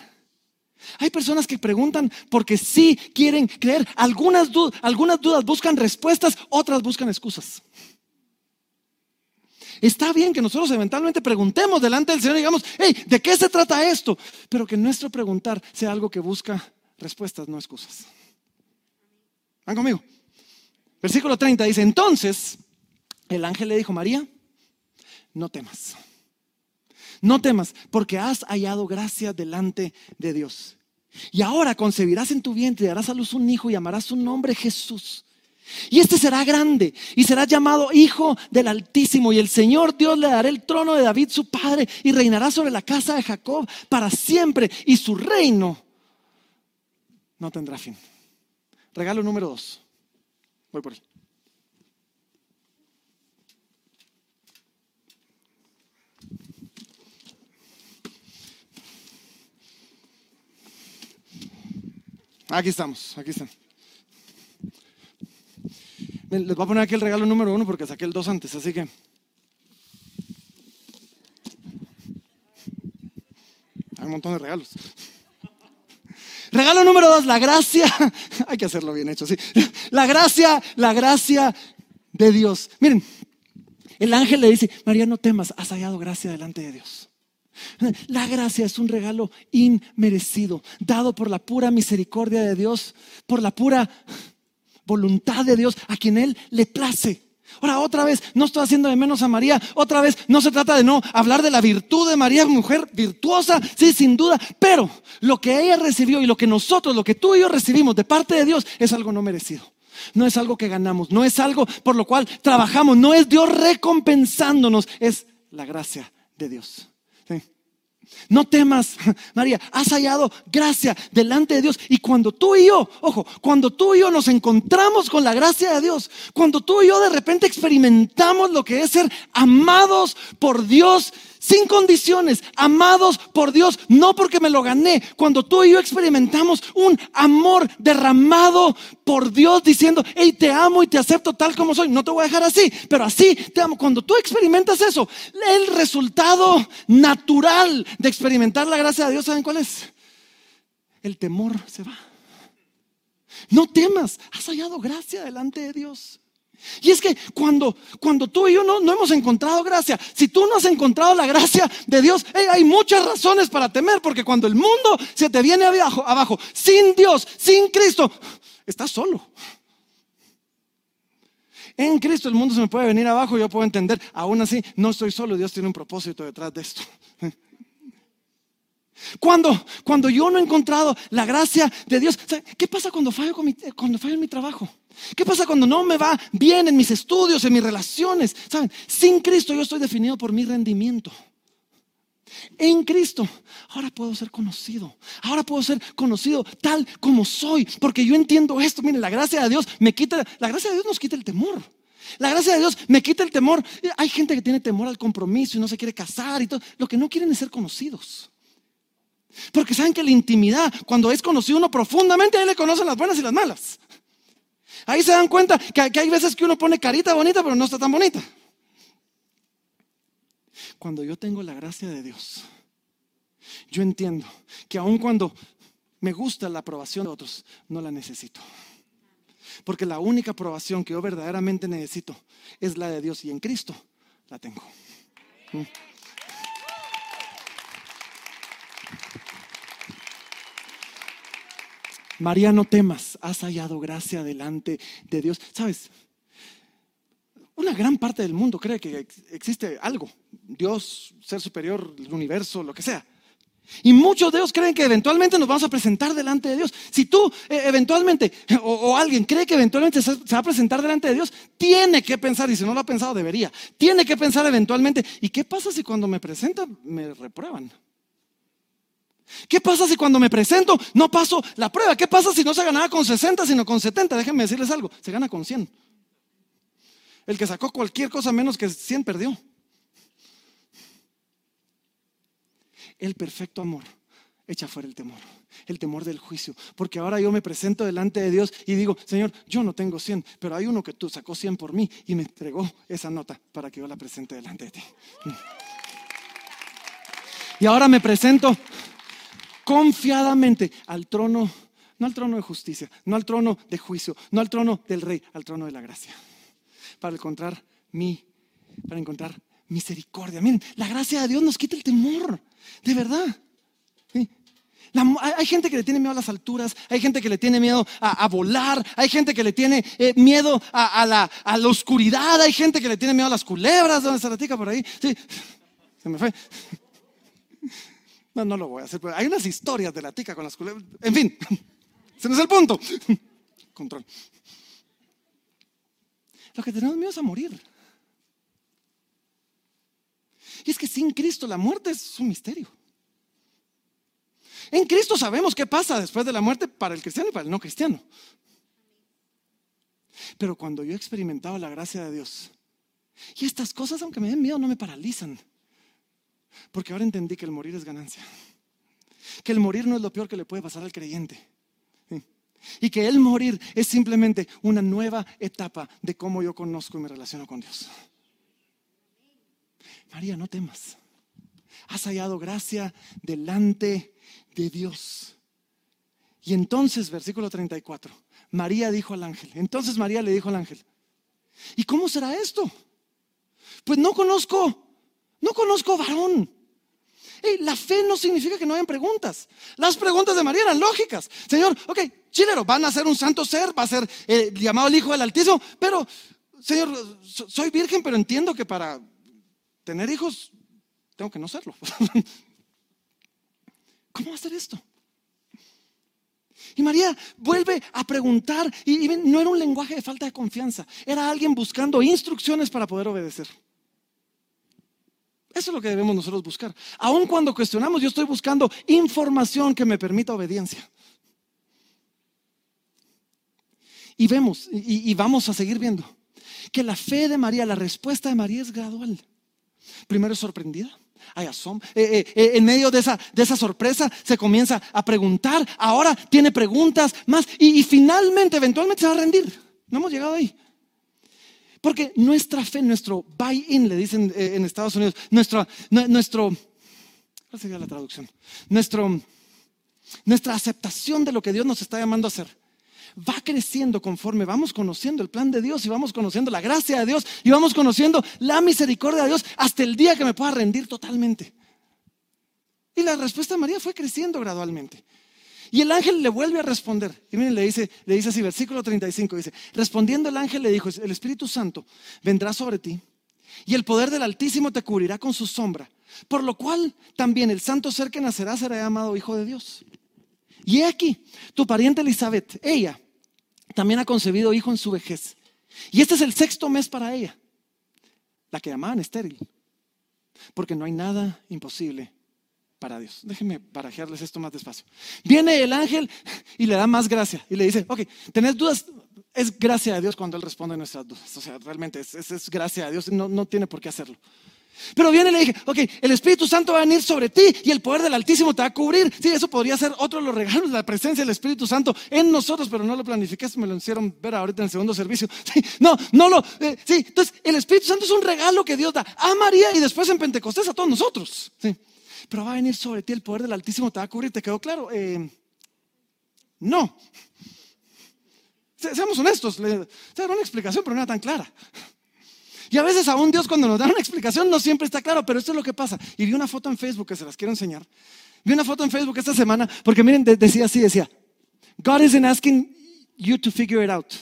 Hay personas que preguntan porque sí quieren creer. Algunas, algunas dudas buscan respuestas, otras buscan excusas. Está bien que nosotros eventualmente preguntemos delante del Señor y digamos, hey, ¿de qué se trata esto? Pero que nuestro preguntar sea algo que busca respuestas, no excusas. ¿Van conmigo? Versículo 30 dice, entonces el ángel le dijo, María, no temas. No temas, porque has hallado gracia delante de Dios. Y ahora concebirás en tu vientre y darás a luz un hijo y llamarás su nombre Jesús. Y este será grande y será llamado Hijo del Altísimo. Y el Señor Dios le dará el trono de David, su padre, y reinará sobre la casa de Jacob para siempre. Y su reino no tendrá fin. Regalo número dos. Voy por ahí. Aquí estamos, aquí están. Les voy a poner aquí el regalo número uno porque saqué el dos antes, así que. Hay un montón de regalos. Regalo número dos, la gracia. Hay que hacerlo bien hecho, sí. La gracia, la gracia de Dios. Miren, el ángel le dice, María, no temas, has hallado gracia delante de Dios. La gracia es un regalo inmerecido, dado por la pura misericordia de Dios, por la pura voluntad de Dios a quien Él le place. Ahora, otra vez, no estoy haciendo de menos a María, otra vez, no se trata de no hablar de la virtud de María, mujer virtuosa, sí, sin duda, pero lo que ella recibió y lo que nosotros, lo que tú y yo recibimos de parte de Dios es algo no merecido. No es algo que ganamos, no es algo por lo cual trabajamos, no es Dios recompensándonos, es la gracia de Dios. No temas, [laughs] María, has hallado gracia delante de Dios. Y cuando tú y yo, ojo, cuando tú y yo nos encontramos con la gracia de Dios, cuando tú y yo de repente experimentamos lo que es ser amados por Dios sin condiciones, amados por Dios, no porque me lo gané. Cuando tú y yo experimentamos un amor derramado por Dios diciendo, hey, te amo y te acepto tal como soy, no te voy a dejar así, pero así te amo. Cuando tú experimentas eso, el resultado natural de experimentar la gracia de Dios, ¿saben cuál es? El temor se va. No temas, has hallado gracia delante de Dios. Y es que cuando, cuando tú y yo no, no, hemos encontrado gracia, si tú no has encontrado la gracia de Dios, hay muchas razones para temer, porque cuando el mundo se te viene abajo, abajo, sin Dios, sin Cristo, estás solo. En Cristo el mundo se me puede venir abajo yo puedo entender, aún así no estoy solo, Dios tiene un propósito detrás de esto. Cuando, cuando yo no he encontrado la gracia de Dios, ¿qué pasa cuando fallo, cuando fallo en mi trabajo? ¿Qué pasa cuando no me va bien en mis estudios, en mis relaciones? ¿Saben? Sin Cristo yo estoy definido por mi rendimiento. En Cristo, ahora puedo ser conocido. Ahora puedo ser conocido tal como soy, porque yo entiendo esto. Miren, la gracia de Dios me quita, la gracia de Dios nos quita el temor. La gracia de Dios me quita el temor. Hay gente que tiene temor al compromiso y no se quiere casar y todo. Lo que no quieren es ser conocidos. Porque saben que la intimidad, cuando es conocido uno profundamente, ahí le conocen las buenas y las malas. Ahí se dan cuenta que, hay veces que uno pone carita bonita, pero no está tan bonita. Cuando yo tengo la gracia de Dios, yo entiendo que aun cuando me gusta la aprobación de otros, no la necesito. Porque la única aprobación que yo verdaderamente necesito es la de Dios y en Cristo la tengo. María, no temas, has hallado gracia delante de Dios. ¿Sabes? Una gran parte del mundo cree que existe algo, Dios, ser superior, el universo, lo que sea. Y muchos de ellos creen que eventualmente nos vamos a presentar delante de Dios. Si tú eh, eventualmente, o, alguien cree que eventualmente se, va a presentar delante de Dios, tiene que pensar, y si no lo ha pensado, debería, tiene que pensar eventualmente, ¿y qué pasa si cuando me presentan me reprueban? ¿Qué pasa si cuando me presento no paso la prueba? ¿Qué pasa si no se ganaba con 60 sino con 70? Déjenme decirles algo, se gana con 100. El que sacó cualquier cosa menos que 100 perdió. El perfecto amor echa fuera el temor, el temor del juicio. Porque ahora yo me presento delante de Dios y digo, Señor, yo no tengo 100, pero hay uno que tú sacó 100 por mí y me entregó esa nota para que yo la presente delante de ti. Y ahora me presento confiadamente al trono, no al trono de justicia, no al trono de juicio, no al trono del rey, al trono de la gracia, para encontrar mi, para encontrar misericordia. Miren, la gracia de Dios nos quita el temor, de verdad. hay gente que le tiene miedo a las alturas, hay gente que le tiene miedo a, volar, hay gente que le tiene eh, miedo a, la, a, la, oscuridad, hay gente que le tiene miedo a las culebras, ¿dónde está la tica por ahí? Se me fue. No, lo voy a hacer. hay unas historias de la tica con las culebras. En fin, [laughs] ese no es el punto. [laughs] Control. Lo que tenemos miedo es a morir. Y es que sin Cristo la muerte es un misterio. En Cristo sabemos qué pasa después de la muerte para el cristiano y para el no cristiano. Pero cuando yo he experimentado la gracia de Dios, y estas cosas, aunque me den miedo, no me paralizan. Porque ahora entendí que el morir es ganancia. Que el morir no es lo peor que le puede pasar al creyente. Y que el morir es simplemente una nueva etapa de cómo yo conozco y me relaciono con Dios. María, no temas. Has hallado gracia delante de Dios. Y entonces, versículo 34, María dijo al ángel, entonces María le dijo al ángel, ¿y cómo será esto? Pues no conozco, no conozco varón. la fe no significa que no hayan preguntas. Las preguntas de María eran lógicas. Señor, ok, chilero, van a ser un santo ser, va a ser eh, llamado el Hijo del Altísimo, pero, Señor, soy virgen, pero entiendo que para tener hijos tengo que no serlo. [laughs] ¿Cómo va a ser esto? Y María vuelve a preguntar y, no era un lenguaje de falta de confianza, era alguien buscando instrucciones para poder obedecer. Eso es lo que debemos nosotros buscar. Aun cuando cuestionamos, yo estoy buscando información que me permita obediencia. Y vemos, y, y vamos a seguir viendo, que la fe de María, la respuesta de María es gradual. Primero es sorprendida, hay asombro. Eh, eh, eh, en medio de esa, de esa sorpresa se comienza a preguntar, ahora tiene preguntas más y, finalmente, eventualmente se va a rendir. No hemos llegado ahí. Porque nuestra fe, nuestro buy-in, le dicen en Estados Unidos, nuestro, nuestro, ¿cuál sería la traducción? Nuestro, nuestra aceptación de lo que Dios nos está llamando a hacer va creciendo conforme vamos conociendo el plan de Dios y vamos conociendo la gracia de Dios y vamos conociendo la misericordia de Dios hasta el día que me pueda rendir totalmente. Y la respuesta de María fue creciendo gradualmente. Y el ángel le vuelve a responder. Y miren, le dice, le dice así, versículo 35, dice, respondiendo el ángel le dijo, el Espíritu Santo vendrá sobre ti y el poder del Altísimo te cubrirá con su sombra, por lo cual también el santo ser que nacerá será llamado Hijo de Dios. Y he aquí, tu pariente Elizabeth, ella también ha concebido hijo en su vejez. Y este es el sexto mes para ella, la que llamaban estéril, porque no hay nada imposible para Dios. Déjenme barajearles esto más despacio. Viene el ángel y le da más gracia y le dice, ok, ¿tenés dudas? Es gracia de Dios cuando Él responde a nuestras dudas. O sea, realmente es, es, gracia de Dios, no, no tiene por qué hacerlo. Pero viene y le dije, ok, el Espíritu Santo va a venir sobre ti y el poder del Altísimo te va a cubrir. Sí, eso podría ser otro de los regalos la presencia del Espíritu Santo en nosotros, pero no lo planifiqué, me lo hicieron ver ahorita en el segundo servicio. [laughs] Sí, no, no lo, eh, sí, entonces el Espíritu Santo es un regalo que Dios da a María y después en Pentecostés a todos nosotros. Sí, pero va a venir sobre ti el poder del Altísimo te va a cubrir. ¿Te quedó claro? Eh, no. seamos honestos, le, una explicación, pero no era tan clara. Y a veces aún Dios cuando nos da una explicación no siempre está claro, pero esto es lo que pasa. Y vi una foto en Facebook que se las quiero enseñar. Vi una foto en Facebook esta semana porque miren, decía así, decía, God isn't asking you to figure it out.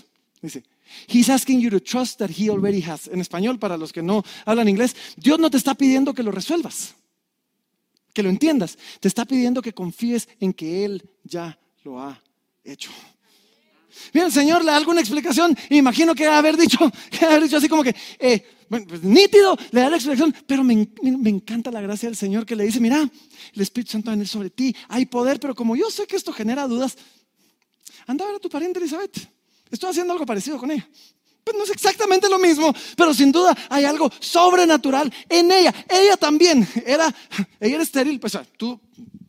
Dice, He's asking you to trust that He already has. En español, para los que no hablan inglés, Dios no te está pidiendo que lo resuelvas, que lo entiendas. Te está pidiendo que confíes en que Él ya lo ha hecho. Bien, Señor le da alguna explicación. Imagino que haber dicho, [laughs] que haber dicho así como que, eh, pues, nítido, le da la explicación, pero me, encanta la gracia del Señor que le dice, mira, el Espíritu Santo va a venir sobre ti, hay poder, pero como yo sé que esto genera dudas, anda a ver a tu pariente Elizabeth. Estoy haciendo algo parecido con ella. Pues no es exactamente lo mismo, pero sin duda hay algo sobrenatural en ella. Ella también era, ella era estéril, pues tú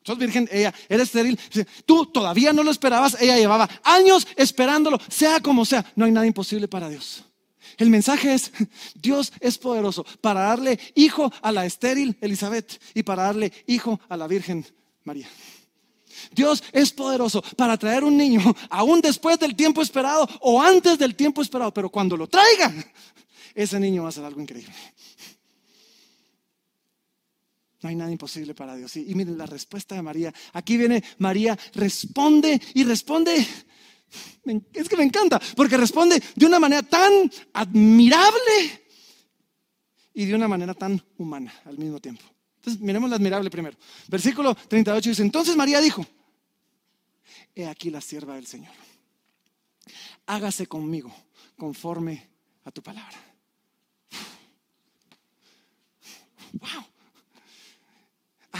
sos virgen, ella era estéril. Tú todavía no lo esperabas, ella llevaba años esperándolo, sea como sea, no hay nada imposible para Dios. El mensaje es, Dios es poderoso para darle hijo a la estéril Elizabeth y para darle hijo a la Virgen María. Dios es poderoso para traer un niño aún después del tiempo esperado o antes del tiempo esperado, pero cuando lo traiga, ese niño va a ser algo increíble. No hay nada imposible para Dios. Y, miren la respuesta de María. Aquí viene María, responde y responde. Es que me encanta, porque responde de una manera tan admirable y de una manera tan humana al mismo tiempo. Entonces, miremos la admirable primero. Versículo 38 dice, entonces María dijo, he aquí la sierva del Señor. Hágase conmigo conforme a tu palabra. Wow.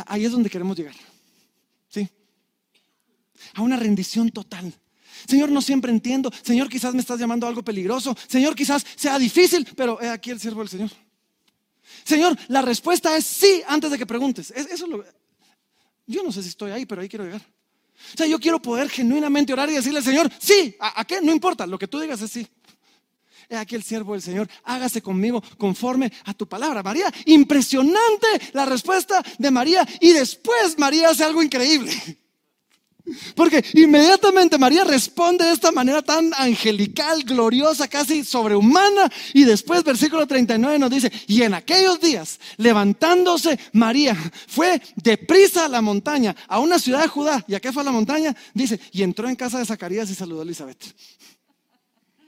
Ahí es donde queremos llegar. ¿Sí? A una rendición total. Señor, no siempre entiendo. Señor, quizás me estás llamando a algo peligroso. Señor, quizás sea difícil, pero he aquí el siervo del Señor. Señor, la respuesta es sí antes de que preguntes. Eso lo, yo no sé si estoy ahí, pero ahí quiero llegar. O sea, yo quiero poder genuinamente orar y decirle al Señor, sí, ¿a, qué? No importa, lo que tú digas es sí. He aquí el siervo del Señor, hágase conmigo conforme a tu palabra. María, impresionante la respuesta de María. Y después María hace algo increíble. Porque inmediatamente María responde de esta manera tan angelical, gloriosa, casi sobrehumana. Y después versículo 39 nos dice, y en aquellos días, levantándose María, fue deprisa a la montaña, a una ciudad de Judá. ¿Y a qué fue a la montaña? Dice, y entró en casa de Zacarías y saludó a Elizabeth.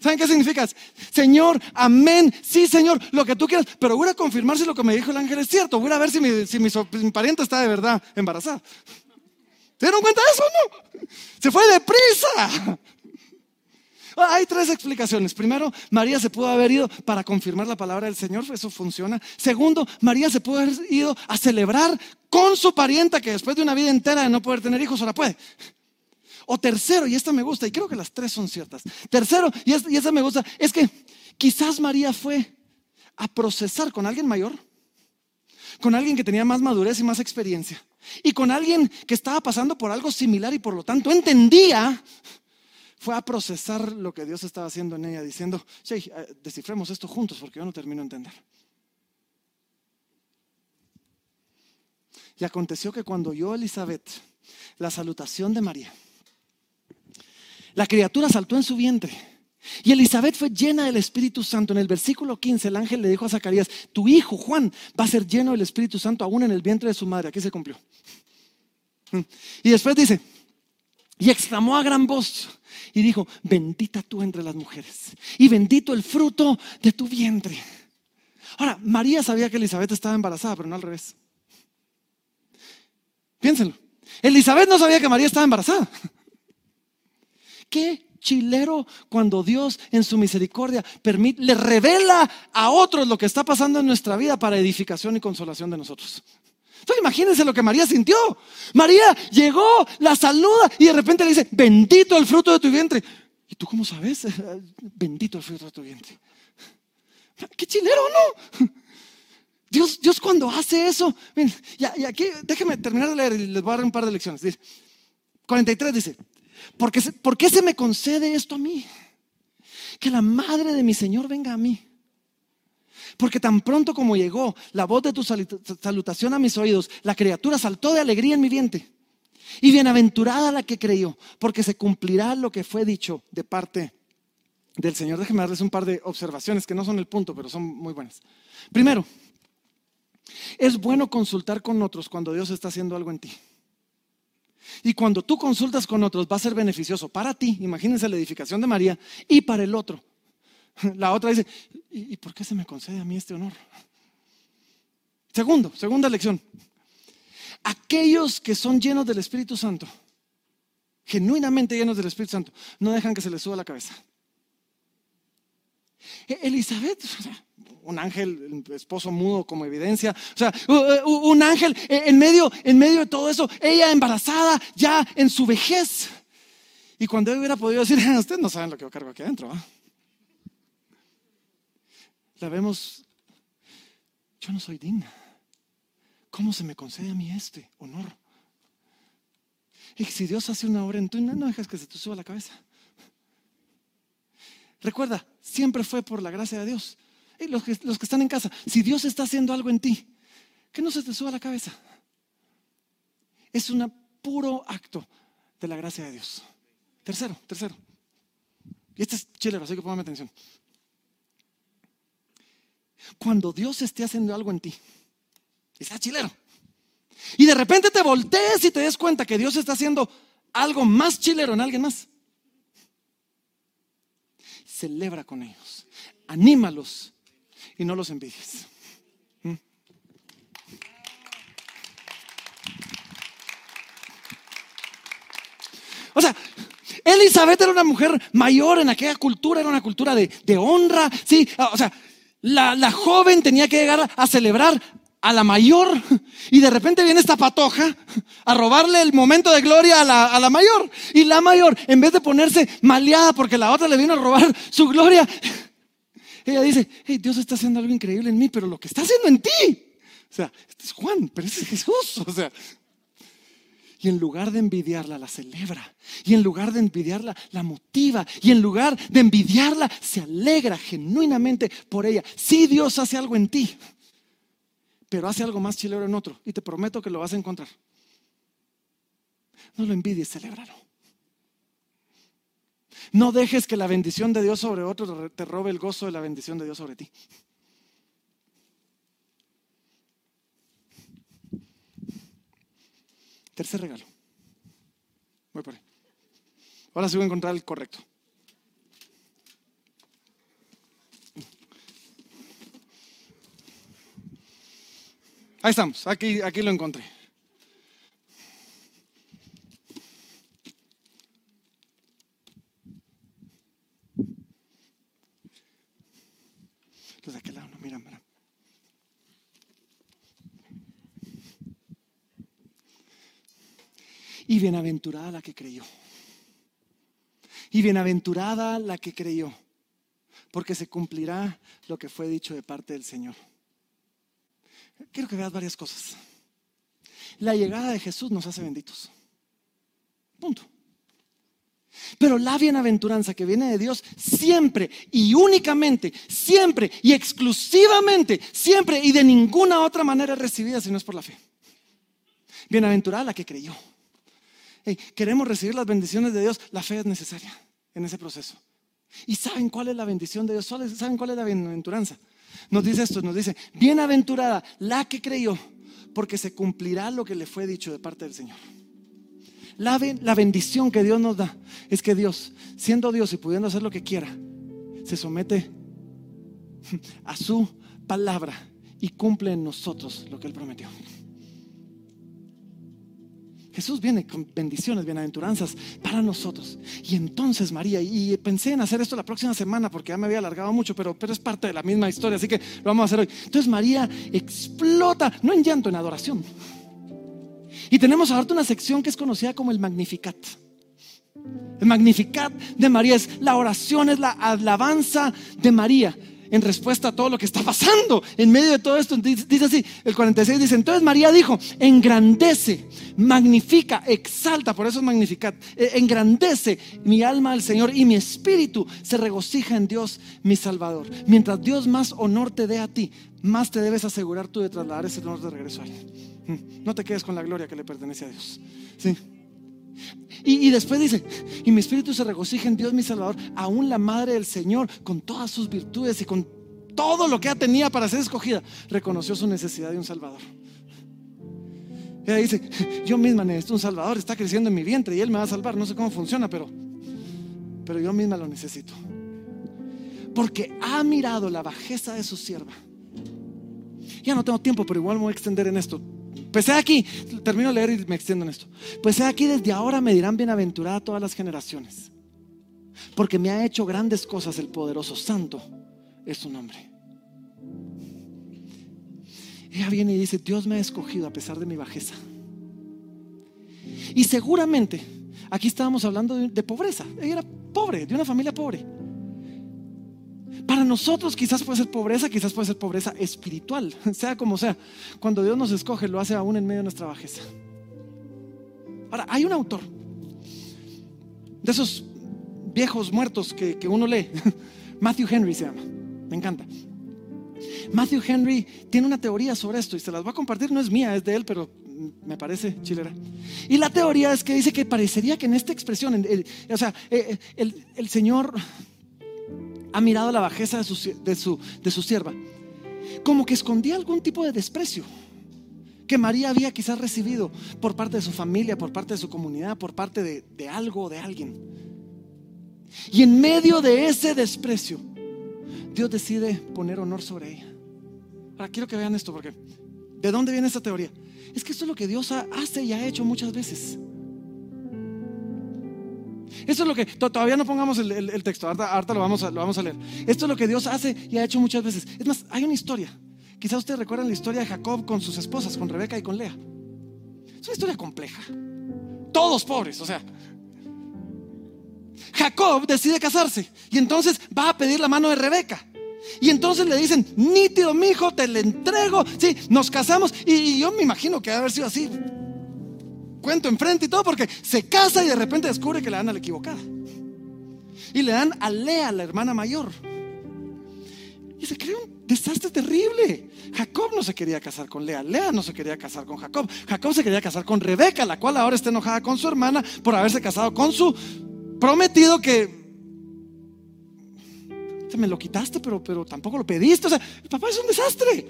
¿Saben qué significa? Señor, amén, sí, Señor, lo que tú quieras, pero voy a confirmar si lo que me dijo el ángel es cierto. Voy a ver si mi, si mi pariente está de verdad embarazada. ¿Se dieron cuenta de eso no? Se fue deprisa. Hay tres explicaciones. Primero, María se pudo haber ido para confirmar la palabra del Señor, eso funciona. Segundo, María se pudo haber ido a celebrar con su parienta que después de una vida entera de no poder tener hijos, ahora puede. O tercero, y esta me gusta, y creo que las tres son ciertas. Tercero, y y esta me gusta, es que quizás María fue a procesar con alguien mayor, con alguien que tenía más madurez y más experiencia y con alguien que estaba pasando por algo similar y por lo tanto entendía, fue a procesar lo que Dios estaba haciendo en ella, diciendo, sí, eh, descifremos esto juntos porque yo no termino de entender. Y aconteció que cuando oyó Elizabeth la salutación de María, la criatura saltó en su vientre y Elizabeth fue llena del Espíritu Santo. En el versículo 15 el ángel le dijo a Zacarías, tu hijo Juan va a ser lleno del Espíritu Santo aún en el vientre de su madre. Aquí se cumplió. Y después dice, y exclamó a gran voz y dijo, bendita tú entre las mujeres y bendito el fruto de tu vientre. Ahora, María sabía que Elizabeth estaba embarazada, pero no al revés. Piénsenlo. Elizabeth no sabía que María estaba embarazada. ¿Qué chilero cuando Dios en su misericordia permite, le revela a otros lo que está pasando en nuestra vida para edificación y consolación de nosotros. Entonces imagínense lo que María sintió. María llegó, la saluda y de repente le dice, bendito el fruto de tu vientre. ¿Y tú cómo sabes? [laughs] Bendito el fruto de tu vientre. [laughs] Qué chilero, ¿no? [laughs] Dios, Dios cuando hace eso, y aquí déjenme terminar de leer y les voy a dar un par de lecciones. 43 dice, ¿Por qué, se me concede esto a mí? Que la madre de mi Señor venga a mí. Porque tan pronto como llegó la voz de tu salutación a mis oídos, la criatura saltó de alegría en mi vientre. Y bienaventurada la que creyó, porque se cumplirá lo que fue dicho de parte del Señor. Déjenme darles un par de observaciones que no son el punto, pero son muy buenas. Primero, es bueno consultar con otros cuando Dios está haciendo algo en ti. Y cuando tú consultas con otros va a ser beneficioso para ti, imagínense la edificación de María, y para el otro. La otra dice, ¿y por qué se me concede a mí este honor? Segundo, segunda lección. Aquellos que son llenos del Espíritu Santo, genuinamente llenos del Espíritu Santo, no dejan que se les suba la cabeza. E-, Elizabeth, un ángel, esposo mudo como evidencia, o sea, un ángel en medio, en medio de todo eso, ella embarazada ya en su vejez. Y cuando él hubiera podido decir, ustedes no saben lo que yo cargo aquí adentro. La vemos, yo no soy digna. ¿Cómo se me concede a mí este honor? Y si Dios hace una obra en tú, no, no dejes que se te suba la cabeza. Recuerda, siempre fue por la gracia de Dios los, que, los que están en casa, si Dios está haciendo algo en ti, que no se te suba la cabeza. Es un puro acto de la gracia de Dios. Tercero, tercero. Y este es chilero, así que póngame atención. Cuando Dios esté haciendo algo en ti, sea chilero, y de repente te voltees y te des cuenta que Dios está haciendo algo más chilero en alguien más, celebra con ellos, anímalos y no los envidies. ¿Mm? O sea, Elizabeth era una mujer mayor en aquella cultura, era una cultura de, honra, sí, o sea, la, joven tenía que llegar a celebrar a la mayor y de repente viene esta patoja a robarle el momento de gloria a la, a la, mayor. Y la mayor, en vez de ponerse maleada porque la otra le vino a robar su gloria, ella dice, hey, Dios está haciendo algo increíble en mí, pero lo que está haciendo en ti. O sea, este es Juan, pero este es Jesús. [laughs] O sea, y en lugar de envidiarla, la celebra. Y en lugar de envidiarla, la motiva. Y en lugar de envidiarla, se alegra genuinamente por ella. Sí, Dios hace algo en ti, pero hace algo más chilero en otro. Y te prometo que lo vas a encontrar. No lo envidies, celébralo. No dejes que la bendición de Dios sobre otro te robe el gozo de la bendición de Dios sobre ti. Tercer regalo. Voy por ahí. Ahora sí voy a encontrar el correcto. Ahí estamos, aquí, aquí lo encontré. Los de aquel lado no miran, mira. Y bienaventurada la que creyó. Y bienaventurada la que creyó, porque se cumplirá lo que fue dicho de parte del Señor. Quiero que veas varias cosas. La llegada de Jesús nos hace benditos. Punto. Pero la bienaventuranza que viene de Dios siempre y únicamente, siempre y exclusivamente, siempre y de ninguna otra manera recibida si no es por la fe. Bienaventurada la que creyó. queremos recibir las bendiciones de Dios, la fe es necesaria en ese proceso. ¿Y saben cuál es la bendición de Dios? ¿Saben cuál es la bienaventuranza? Nos dice esto, nos dice, bienaventurada la que creyó, porque se cumplirá lo que le fue dicho de parte del Señor. La, la bendición que Dios nos da es que Dios, siendo Dios y pudiendo hacer lo que quiera, se somete a su palabra y cumple en nosotros lo que Él prometió. Jesús viene con bendiciones, bienaventuranzas para nosotros. Y entonces María, y pensé en hacer esto la próxima semana porque ya me había alargado mucho, pero, pero es parte de la misma historia, así que lo vamos a hacer hoy. Entonces María explota, no en llanto, en adoración. Y tenemos ahorita una sección que es conocida como el Magnificat. El Magnificat de María es la oración, es la alabanza de María en respuesta a todo lo que está pasando en medio de todo esto. Dice así, el 46 dice, entonces María dijo, engrandece, magnifica, exalta, por eso es magnificat, e, engrandece mi alma al Señor y mi espíritu se regocija en Dios mi Salvador. Mientras Dios más honor te dé a ti, más te debes asegurar tú de trasladar ese honor de regreso a Él. No te quedes con la gloria que le pertenece a Dios. Sí. Y, después dice, y mi espíritu se regocija en Dios mi Salvador, aún la Madre del Señor, con todas sus virtudes y con todo lo que ella tenía para ser escogida, reconoció su necesidad de un Salvador. Ella dice, yo misma necesito un Salvador, está creciendo en mi vientre y Él me va a salvar, no sé cómo funciona, pero, pero yo misma lo necesito. Porque ha mirado la bajeza de su sierva. Ya no tengo tiempo, pero igual me voy a extender en esto. Pues he aquí, termino de leer y me extiendo en esto. Pues he aquí, desde ahora me dirán bienaventurada todas las generaciones, porque me ha hecho grandes cosas el poderoso santo, es su nombre. Ella viene y dice, Dios me ha escogido a pesar de mi bajeza. Y seguramente, aquí estábamos hablando de, de pobreza. Ella era pobre, de una familia pobre. Para nosotros quizás puede ser pobreza, quizás puede ser pobreza espiritual, [laughs] sea como sea. Cuando Dios nos escoge, lo hace aún en medio de nuestra bajeza. Ahora, hay un autor de esos viejos muertos que, que uno lee, [laughs] Matthew Henry se llama, me encanta. Matthew Henry tiene una teoría sobre esto y se las voy a compartir, no es mía, es de él, pero me parece chilera. Y la teoría es que dice que parecería que en esta expresión, o sea, eh, el, el Señor ha mirado la bajeza de su, de su, de su sierva, como que escondía algún tipo de desprecio que María había quizás recibido por parte de su familia, por parte de su comunidad, por parte de, de algo o de alguien. Y en medio de ese desprecio, Dios decide poner honor sobre ella. Ahora quiero que vean esto porque ¿de dónde viene esta teoría? Es que esto es lo que Dios hace y ha hecho muchas veces. Esto es lo que, todavía no pongamos el, texto, ahorita, lo, vamos a, lo vamos a leer. Esto es lo que Dios hace y ha hecho muchas veces. Es más, hay una historia. Quizás ustedes recuerdan la historia de Jacob con sus esposas, con Rebeca y con Lea. Es una historia compleja. Todos pobres, o sea. Jacob decide casarse y entonces va a pedir la mano de Rebeca. Y entonces le dicen, nítido, mi hijo, te le entrego. Sí, nos casamos. Y, yo me imagino que debe haber sido así. Cuento enfrente y todo, porque se casa y de repente descubre que le dan a la equivocada. Y le dan a Lea, la hermana mayor. Y se crea un desastre terrible. Jacob no se quería casar con Lea, Lea no se quería casar con Jacob. Jacob se quería casar con Rebeca, la cual ahora está enojada con su hermana por haberse casado con su prometido que me lo quitaste, pero, pero tampoco lo pediste. O sea, el papá es un desastre.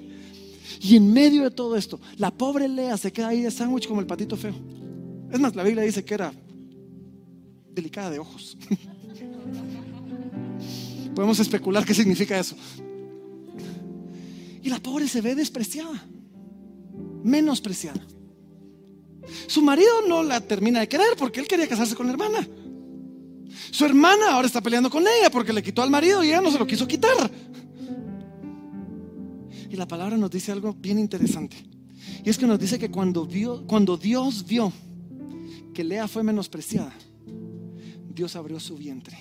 Y en medio de todo esto, la pobre Lea se queda ahí de sándwich como el patito feo. Es más, la Biblia dice que era delicada de ojos. [laughs] Podemos especular qué significa eso. Y la pobre se ve despreciada, menospreciada. Su marido no la termina de querer porque él quería casarse con la hermana. Su hermana ahora está peleando con ella porque le quitó al marido y ella no se lo quiso quitar. Y la palabra nos dice algo bien interesante. Y es que nos dice que cuando, vio, cuando Dios vio que Lea fue menospreciada, Dios abrió su vientre.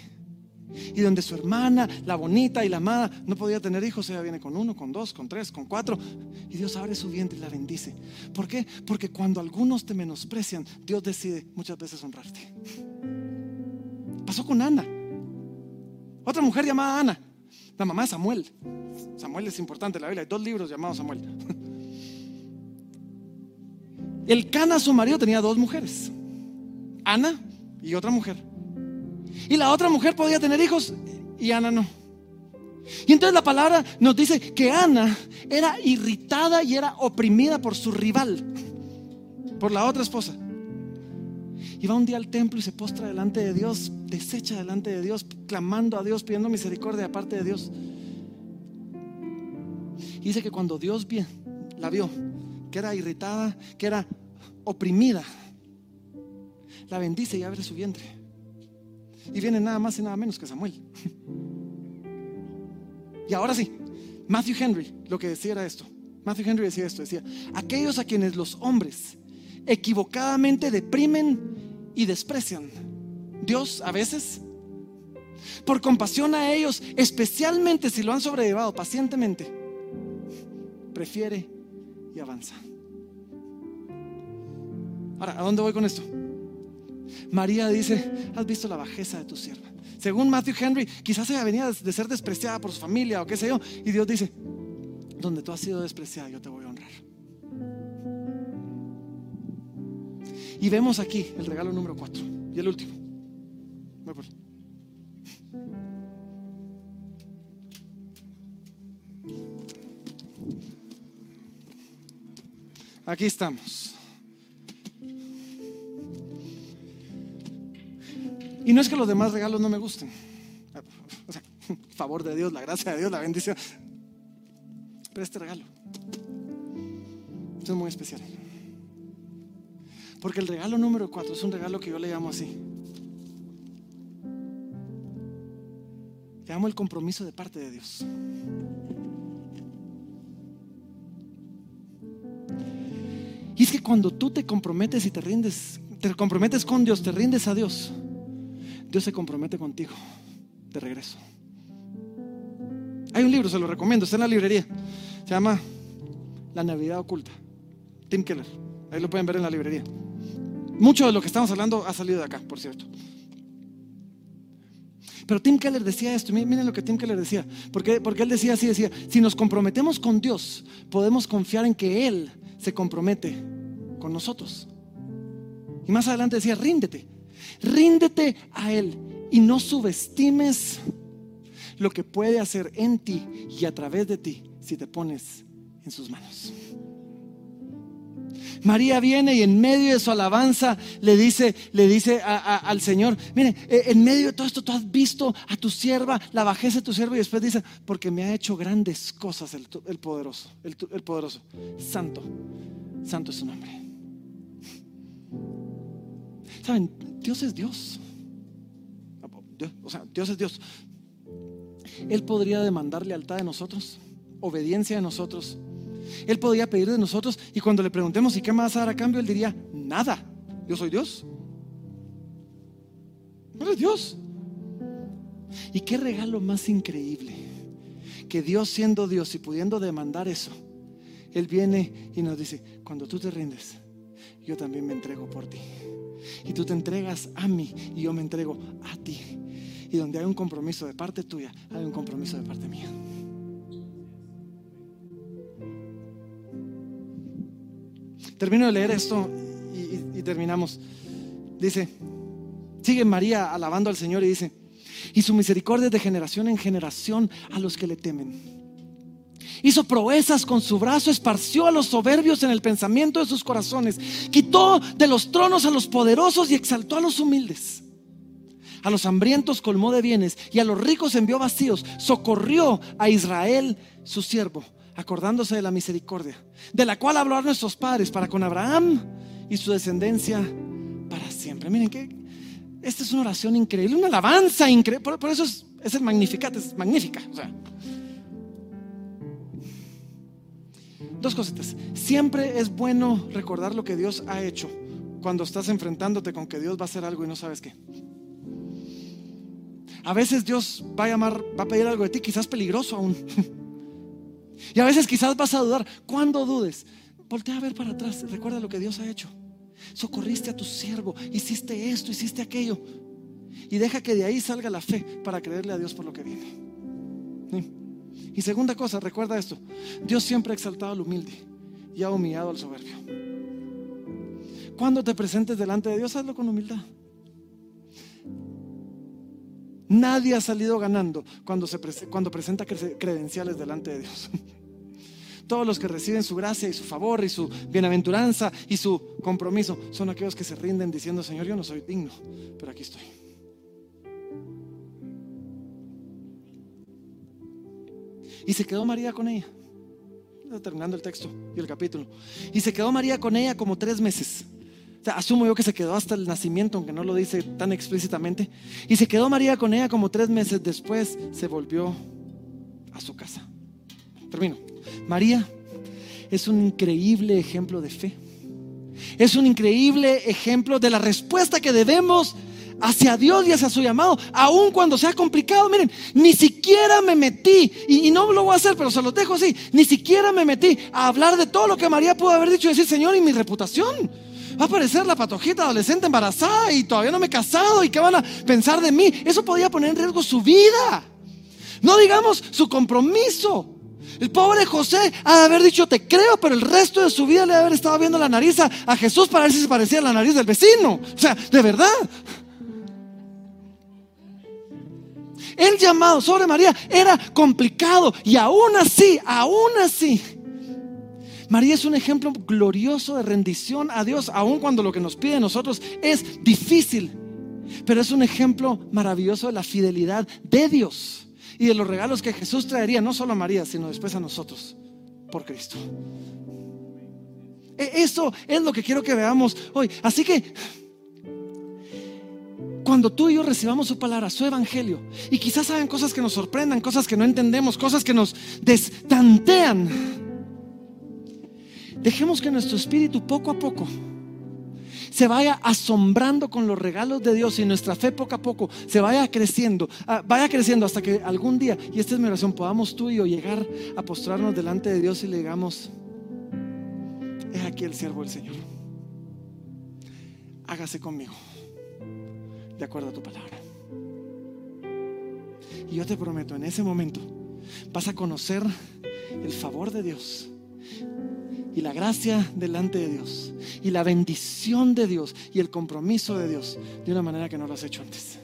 Y donde su hermana, la bonita y la amada, no podía tener hijos, ella viene con uno, con dos, con tres, con cuatro. Y Dios abre su vientre y la bendice. ¿Por qué? Porque cuando algunos te menosprecian, Dios decide muchas veces honrarte. Pasó con Ana. Otra mujer llamada Ana, la mamá de Samuel. Samuel es importante en la Biblia, hay dos libros llamados Samuel. [laughs] El Cana, su marido, tenía dos mujeres, Ana y otra mujer. Y la otra mujer podía tener hijos y Ana no. Y entonces la palabra nos dice que Ana era irritada y era oprimida por su rival, por la otra esposa. Y va un día al templo y se postra delante de Dios, desecha delante de Dios, clamando a Dios, pidiendo misericordia de parte de Dios. Y dice que cuando Dios la vio, que era irritada, que era oprimida, la bendice y abre su vientre. Y viene nada más y nada menos que Samuel. Y ahora sí, Matthew Henry lo que decía era esto. Matthew Henry decía esto, decía, aquellos a quienes los hombres equivocadamente deprimen y desprecian. Dios a veces, por compasión a ellos, especialmente si lo han sobrellevado pacientemente, prefiere y avanza. Ahora, ¿a dónde voy con esto? María dice, has visto la bajeza de tu sierva. Según Matthew Henry, quizás ella venía de ser despreciada por su familia o qué sé yo. Y Dios dice, donde tú has sido despreciada, yo te voy a honrar. Y vemos aquí el regalo número 4 y el último. Aquí estamos. Y no es que los demás regalos no me gusten. O sea, [laughs] favor de Dios, la gracia de Dios, la bendición. Pero este regalo es muy especial. Porque el regalo número cuatro es un regalo que yo le llamo así. Le llamo el compromiso de parte de Dios. Y es que cuando tú te comprometes y te rindes, te comprometes con Dios, te rindes a Dios, Dios se compromete contigo de regreso. Hay un libro, se lo recomiendo, está en la librería. Se llama La Navidad Oculta. Tim Keller. Ahí lo pueden ver en la librería. Mucho de lo que estamos hablando ha salido de acá, por cierto. Pero Tim Keller decía esto, miren lo que Tim Keller decía, porque, porque él decía así, decía, si nos comprometemos con Dios, podemos confiar en que Él se compromete con nosotros. Y más adelante decía, ríndete, ríndete a Él y no subestimes lo que puede hacer en ti y a través de ti si te pones en sus manos. María viene y en medio de su alabanza le dice, le dice al Señor, mire, eh, en medio de todo esto tú has visto a tu sierva, la bajeza de tu sierva y después dice, porque me ha hecho grandes cosas el, poderoso, el, el poderoso, santo, santo es su nombre. Dios es Dios. o sea, Dios es Dios. Él podría demandar lealtad de nosotros, obediencia de nosotros. Él podría pedir de nosotros y cuando le preguntemos, ¿y qué más dar a cambio? Él diría, nada, yo soy Dios. No eres Dios. Y qué regalo más increíble que Dios siendo Dios y pudiendo demandar eso, Él viene y nos dice, cuando tú te rindes, yo también me entrego por ti. Y tú te entregas a mí y yo me entrego a ti. Y donde hay un compromiso de parte tuya, hay un compromiso de parte mía. Termino de leer esto y, terminamos. Dice, sigue María alabando al Señor y dice, y su misericordia es de generación en generación a los que le temen. Hizo proezas con su brazo, esparció a los soberbios en el pensamiento de sus corazones, quitó de los tronos a los poderosos y exaltó a los humildes. A los hambrientos colmó de bienes y a los ricos envió vacíos. Socorrió a Israel, su siervo, acordándose de la misericordia, de la cual habló a nuestros padres para con Abraham y su descendencia para siempre. Miren que esta es una oración increíble, una alabanza increíble. Por, eso es, es es magnífica. Dos cositas. Siempre es bueno recordar lo que Dios ha hecho cuando estás enfrentándote con que Dios va a hacer algo y no sabes qué. A veces Dios va a llamar, va a pedir algo de ti, quizás peligroso aún. [laughs] Y a veces quizás vas a dudar. Cuando dudes, voltea a ver para atrás. Recuerda lo que Dios ha hecho. Socorriste a tu siervo, hiciste esto, hiciste aquello. Y deja que de ahí salga la fe para creerle a Dios por lo que viene. Y segunda cosa, recuerda esto, Dios siempre ha exaltado al humilde y ha humillado al soberbio. Cuando te presentes delante de Dios, hazlo con humildad. Nadie ha salido ganando cuando, se cuando presenta credenciales delante de Dios. [laughs] Todos los que reciben su gracia y su favor y su bienaventuranza y su compromiso son aquellos que se rinden diciendo, Señor, yo no soy digno, pero aquí estoy. Y se quedó María con ella. Terminando el texto y el capítulo. Y se quedó María con ella como tres meses. O sea, asumo yo que se quedó hasta el nacimiento, aunque no lo dice tan explícitamente. Y se quedó María con ella como tres meses. Después se volvió a su casa. Termino. María es un increíble ejemplo de fe. Es un increíble ejemplo de la respuesta que debemos hacia Dios y hacia su llamado, aun cuando sea complicado. Miren, ni siquiera me metí, y, no lo voy a hacer, pero se los dejo así, ni siquiera me metí a hablar de todo lo que María pudo haber dicho y decir, Señor, y mi reputación. Va a aparecer la patojita adolescente embarazada y todavía no me he casado y qué van a pensar de mí. Eso podía poner en riesgo su vida. No digamos su compromiso. El pobre José ha de haber dicho te creo, pero el resto de su vida le ha de haber estado viendo la nariz a, a Jesús para ver si se parecía a la nariz del vecino. O sea, de verdad. El llamado sobre María era complicado y aún así, aún así, María es un ejemplo glorioso de rendición a Dios, aun cuando lo que nos pide a nosotros es difícil. Pero es un ejemplo maravilloso de la fidelidad de Dios y de los regalos que Jesús traería, no solo a María, sino después a nosotros, por Cristo. E, eso es lo que quiero que veamos hoy. Así que cuando tú y yo recibamos su palabra, su evangelio, y quizás hagan cosas que nos sorprendan, cosas que no entendemos, cosas que nos destantean, dejemos que nuestro espíritu poco a poco se vaya asombrando con los regalos de Dios y nuestra fe poco a poco se vaya creciendo, ah, vaya creciendo hasta que algún día, y esta es mi oración, podamos tú y yo llegar a postrarnos delante de Dios y le digamos, es aquí el siervo del Señor, hágase conmigo de acuerdo a tu palabra. Y yo te prometo, en ese momento vas a conocer el favor de Dios y la gracia delante de Dios y la bendición de Dios y el compromiso de Dios de una manera que no lo has hecho antes.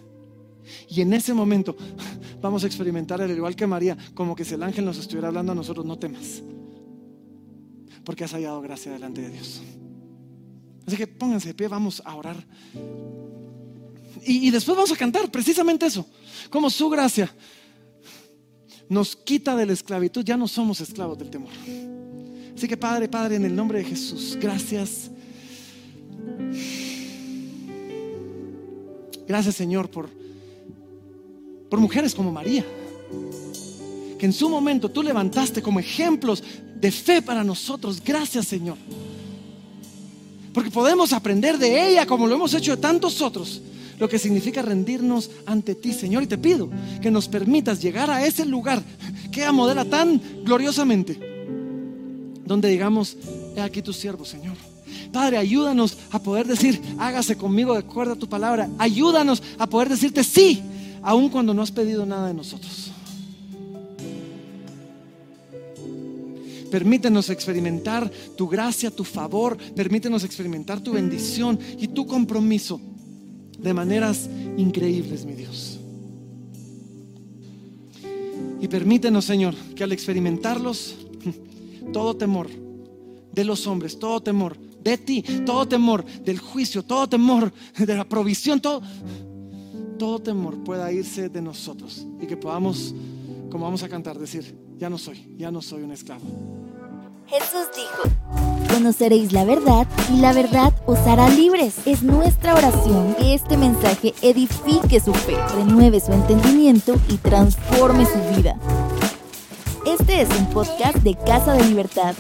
Y en ese momento [laughs] vamos a experimentar, al igual que María, como que si el ángel nos estuviera hablando a nosotros, no temas, porque has hallado gracia delante de Dios. Así que pónganse de pie, vamos a orar y, después vamos a cantar precisamente eso, como su gracia nos quita de la esclavitud, ya no somos esclavos del temor. Así que Padre, Padre, en el nombre de Jesús, gracias. Gracias Señor por por mujeres como María, que en su momento tú levantaste como ejemplos de fe para nosotros. Gracias Señor. Porque podemos aprender de ella como lo hemos hecho de tantos otros, lo que significa rendirnos ante ti, Señor. Y te pido que nos permitas llegar a ese lugar que ella modela tan gloriosamente, donde digamos, he aquí tu siervo, Señor. Padre, ayúdanos a poder decir, hágase conmigo de acuerdo a tu palabra. Ayúdanos a poder decirte sí, aun cuando no has pedido nada de nosotros. Permítenos experimentar tu gracia, tu favor. Permítenos experimentar tu bendición y tu compromiso de maneras increíbles, mi Dios. Y permítenos, Señor, que al experimentarlos, [laughs] todo temor de los hombres, todo temor de ti, todo temor del juicio, todo temor de la provisión, todo, todo temor pueda irse de nosotros y que podamos, como vamos a cantar, decir, ya no soy, ya no soy un esclavo. Jesús dijo, conoceréis la verdad y la verdad os hará libres. Es nuestra oración que este mensaje edifique su fe, renueve su entendimiento y transforme su vida. Este es un podcast de Casa de Libertad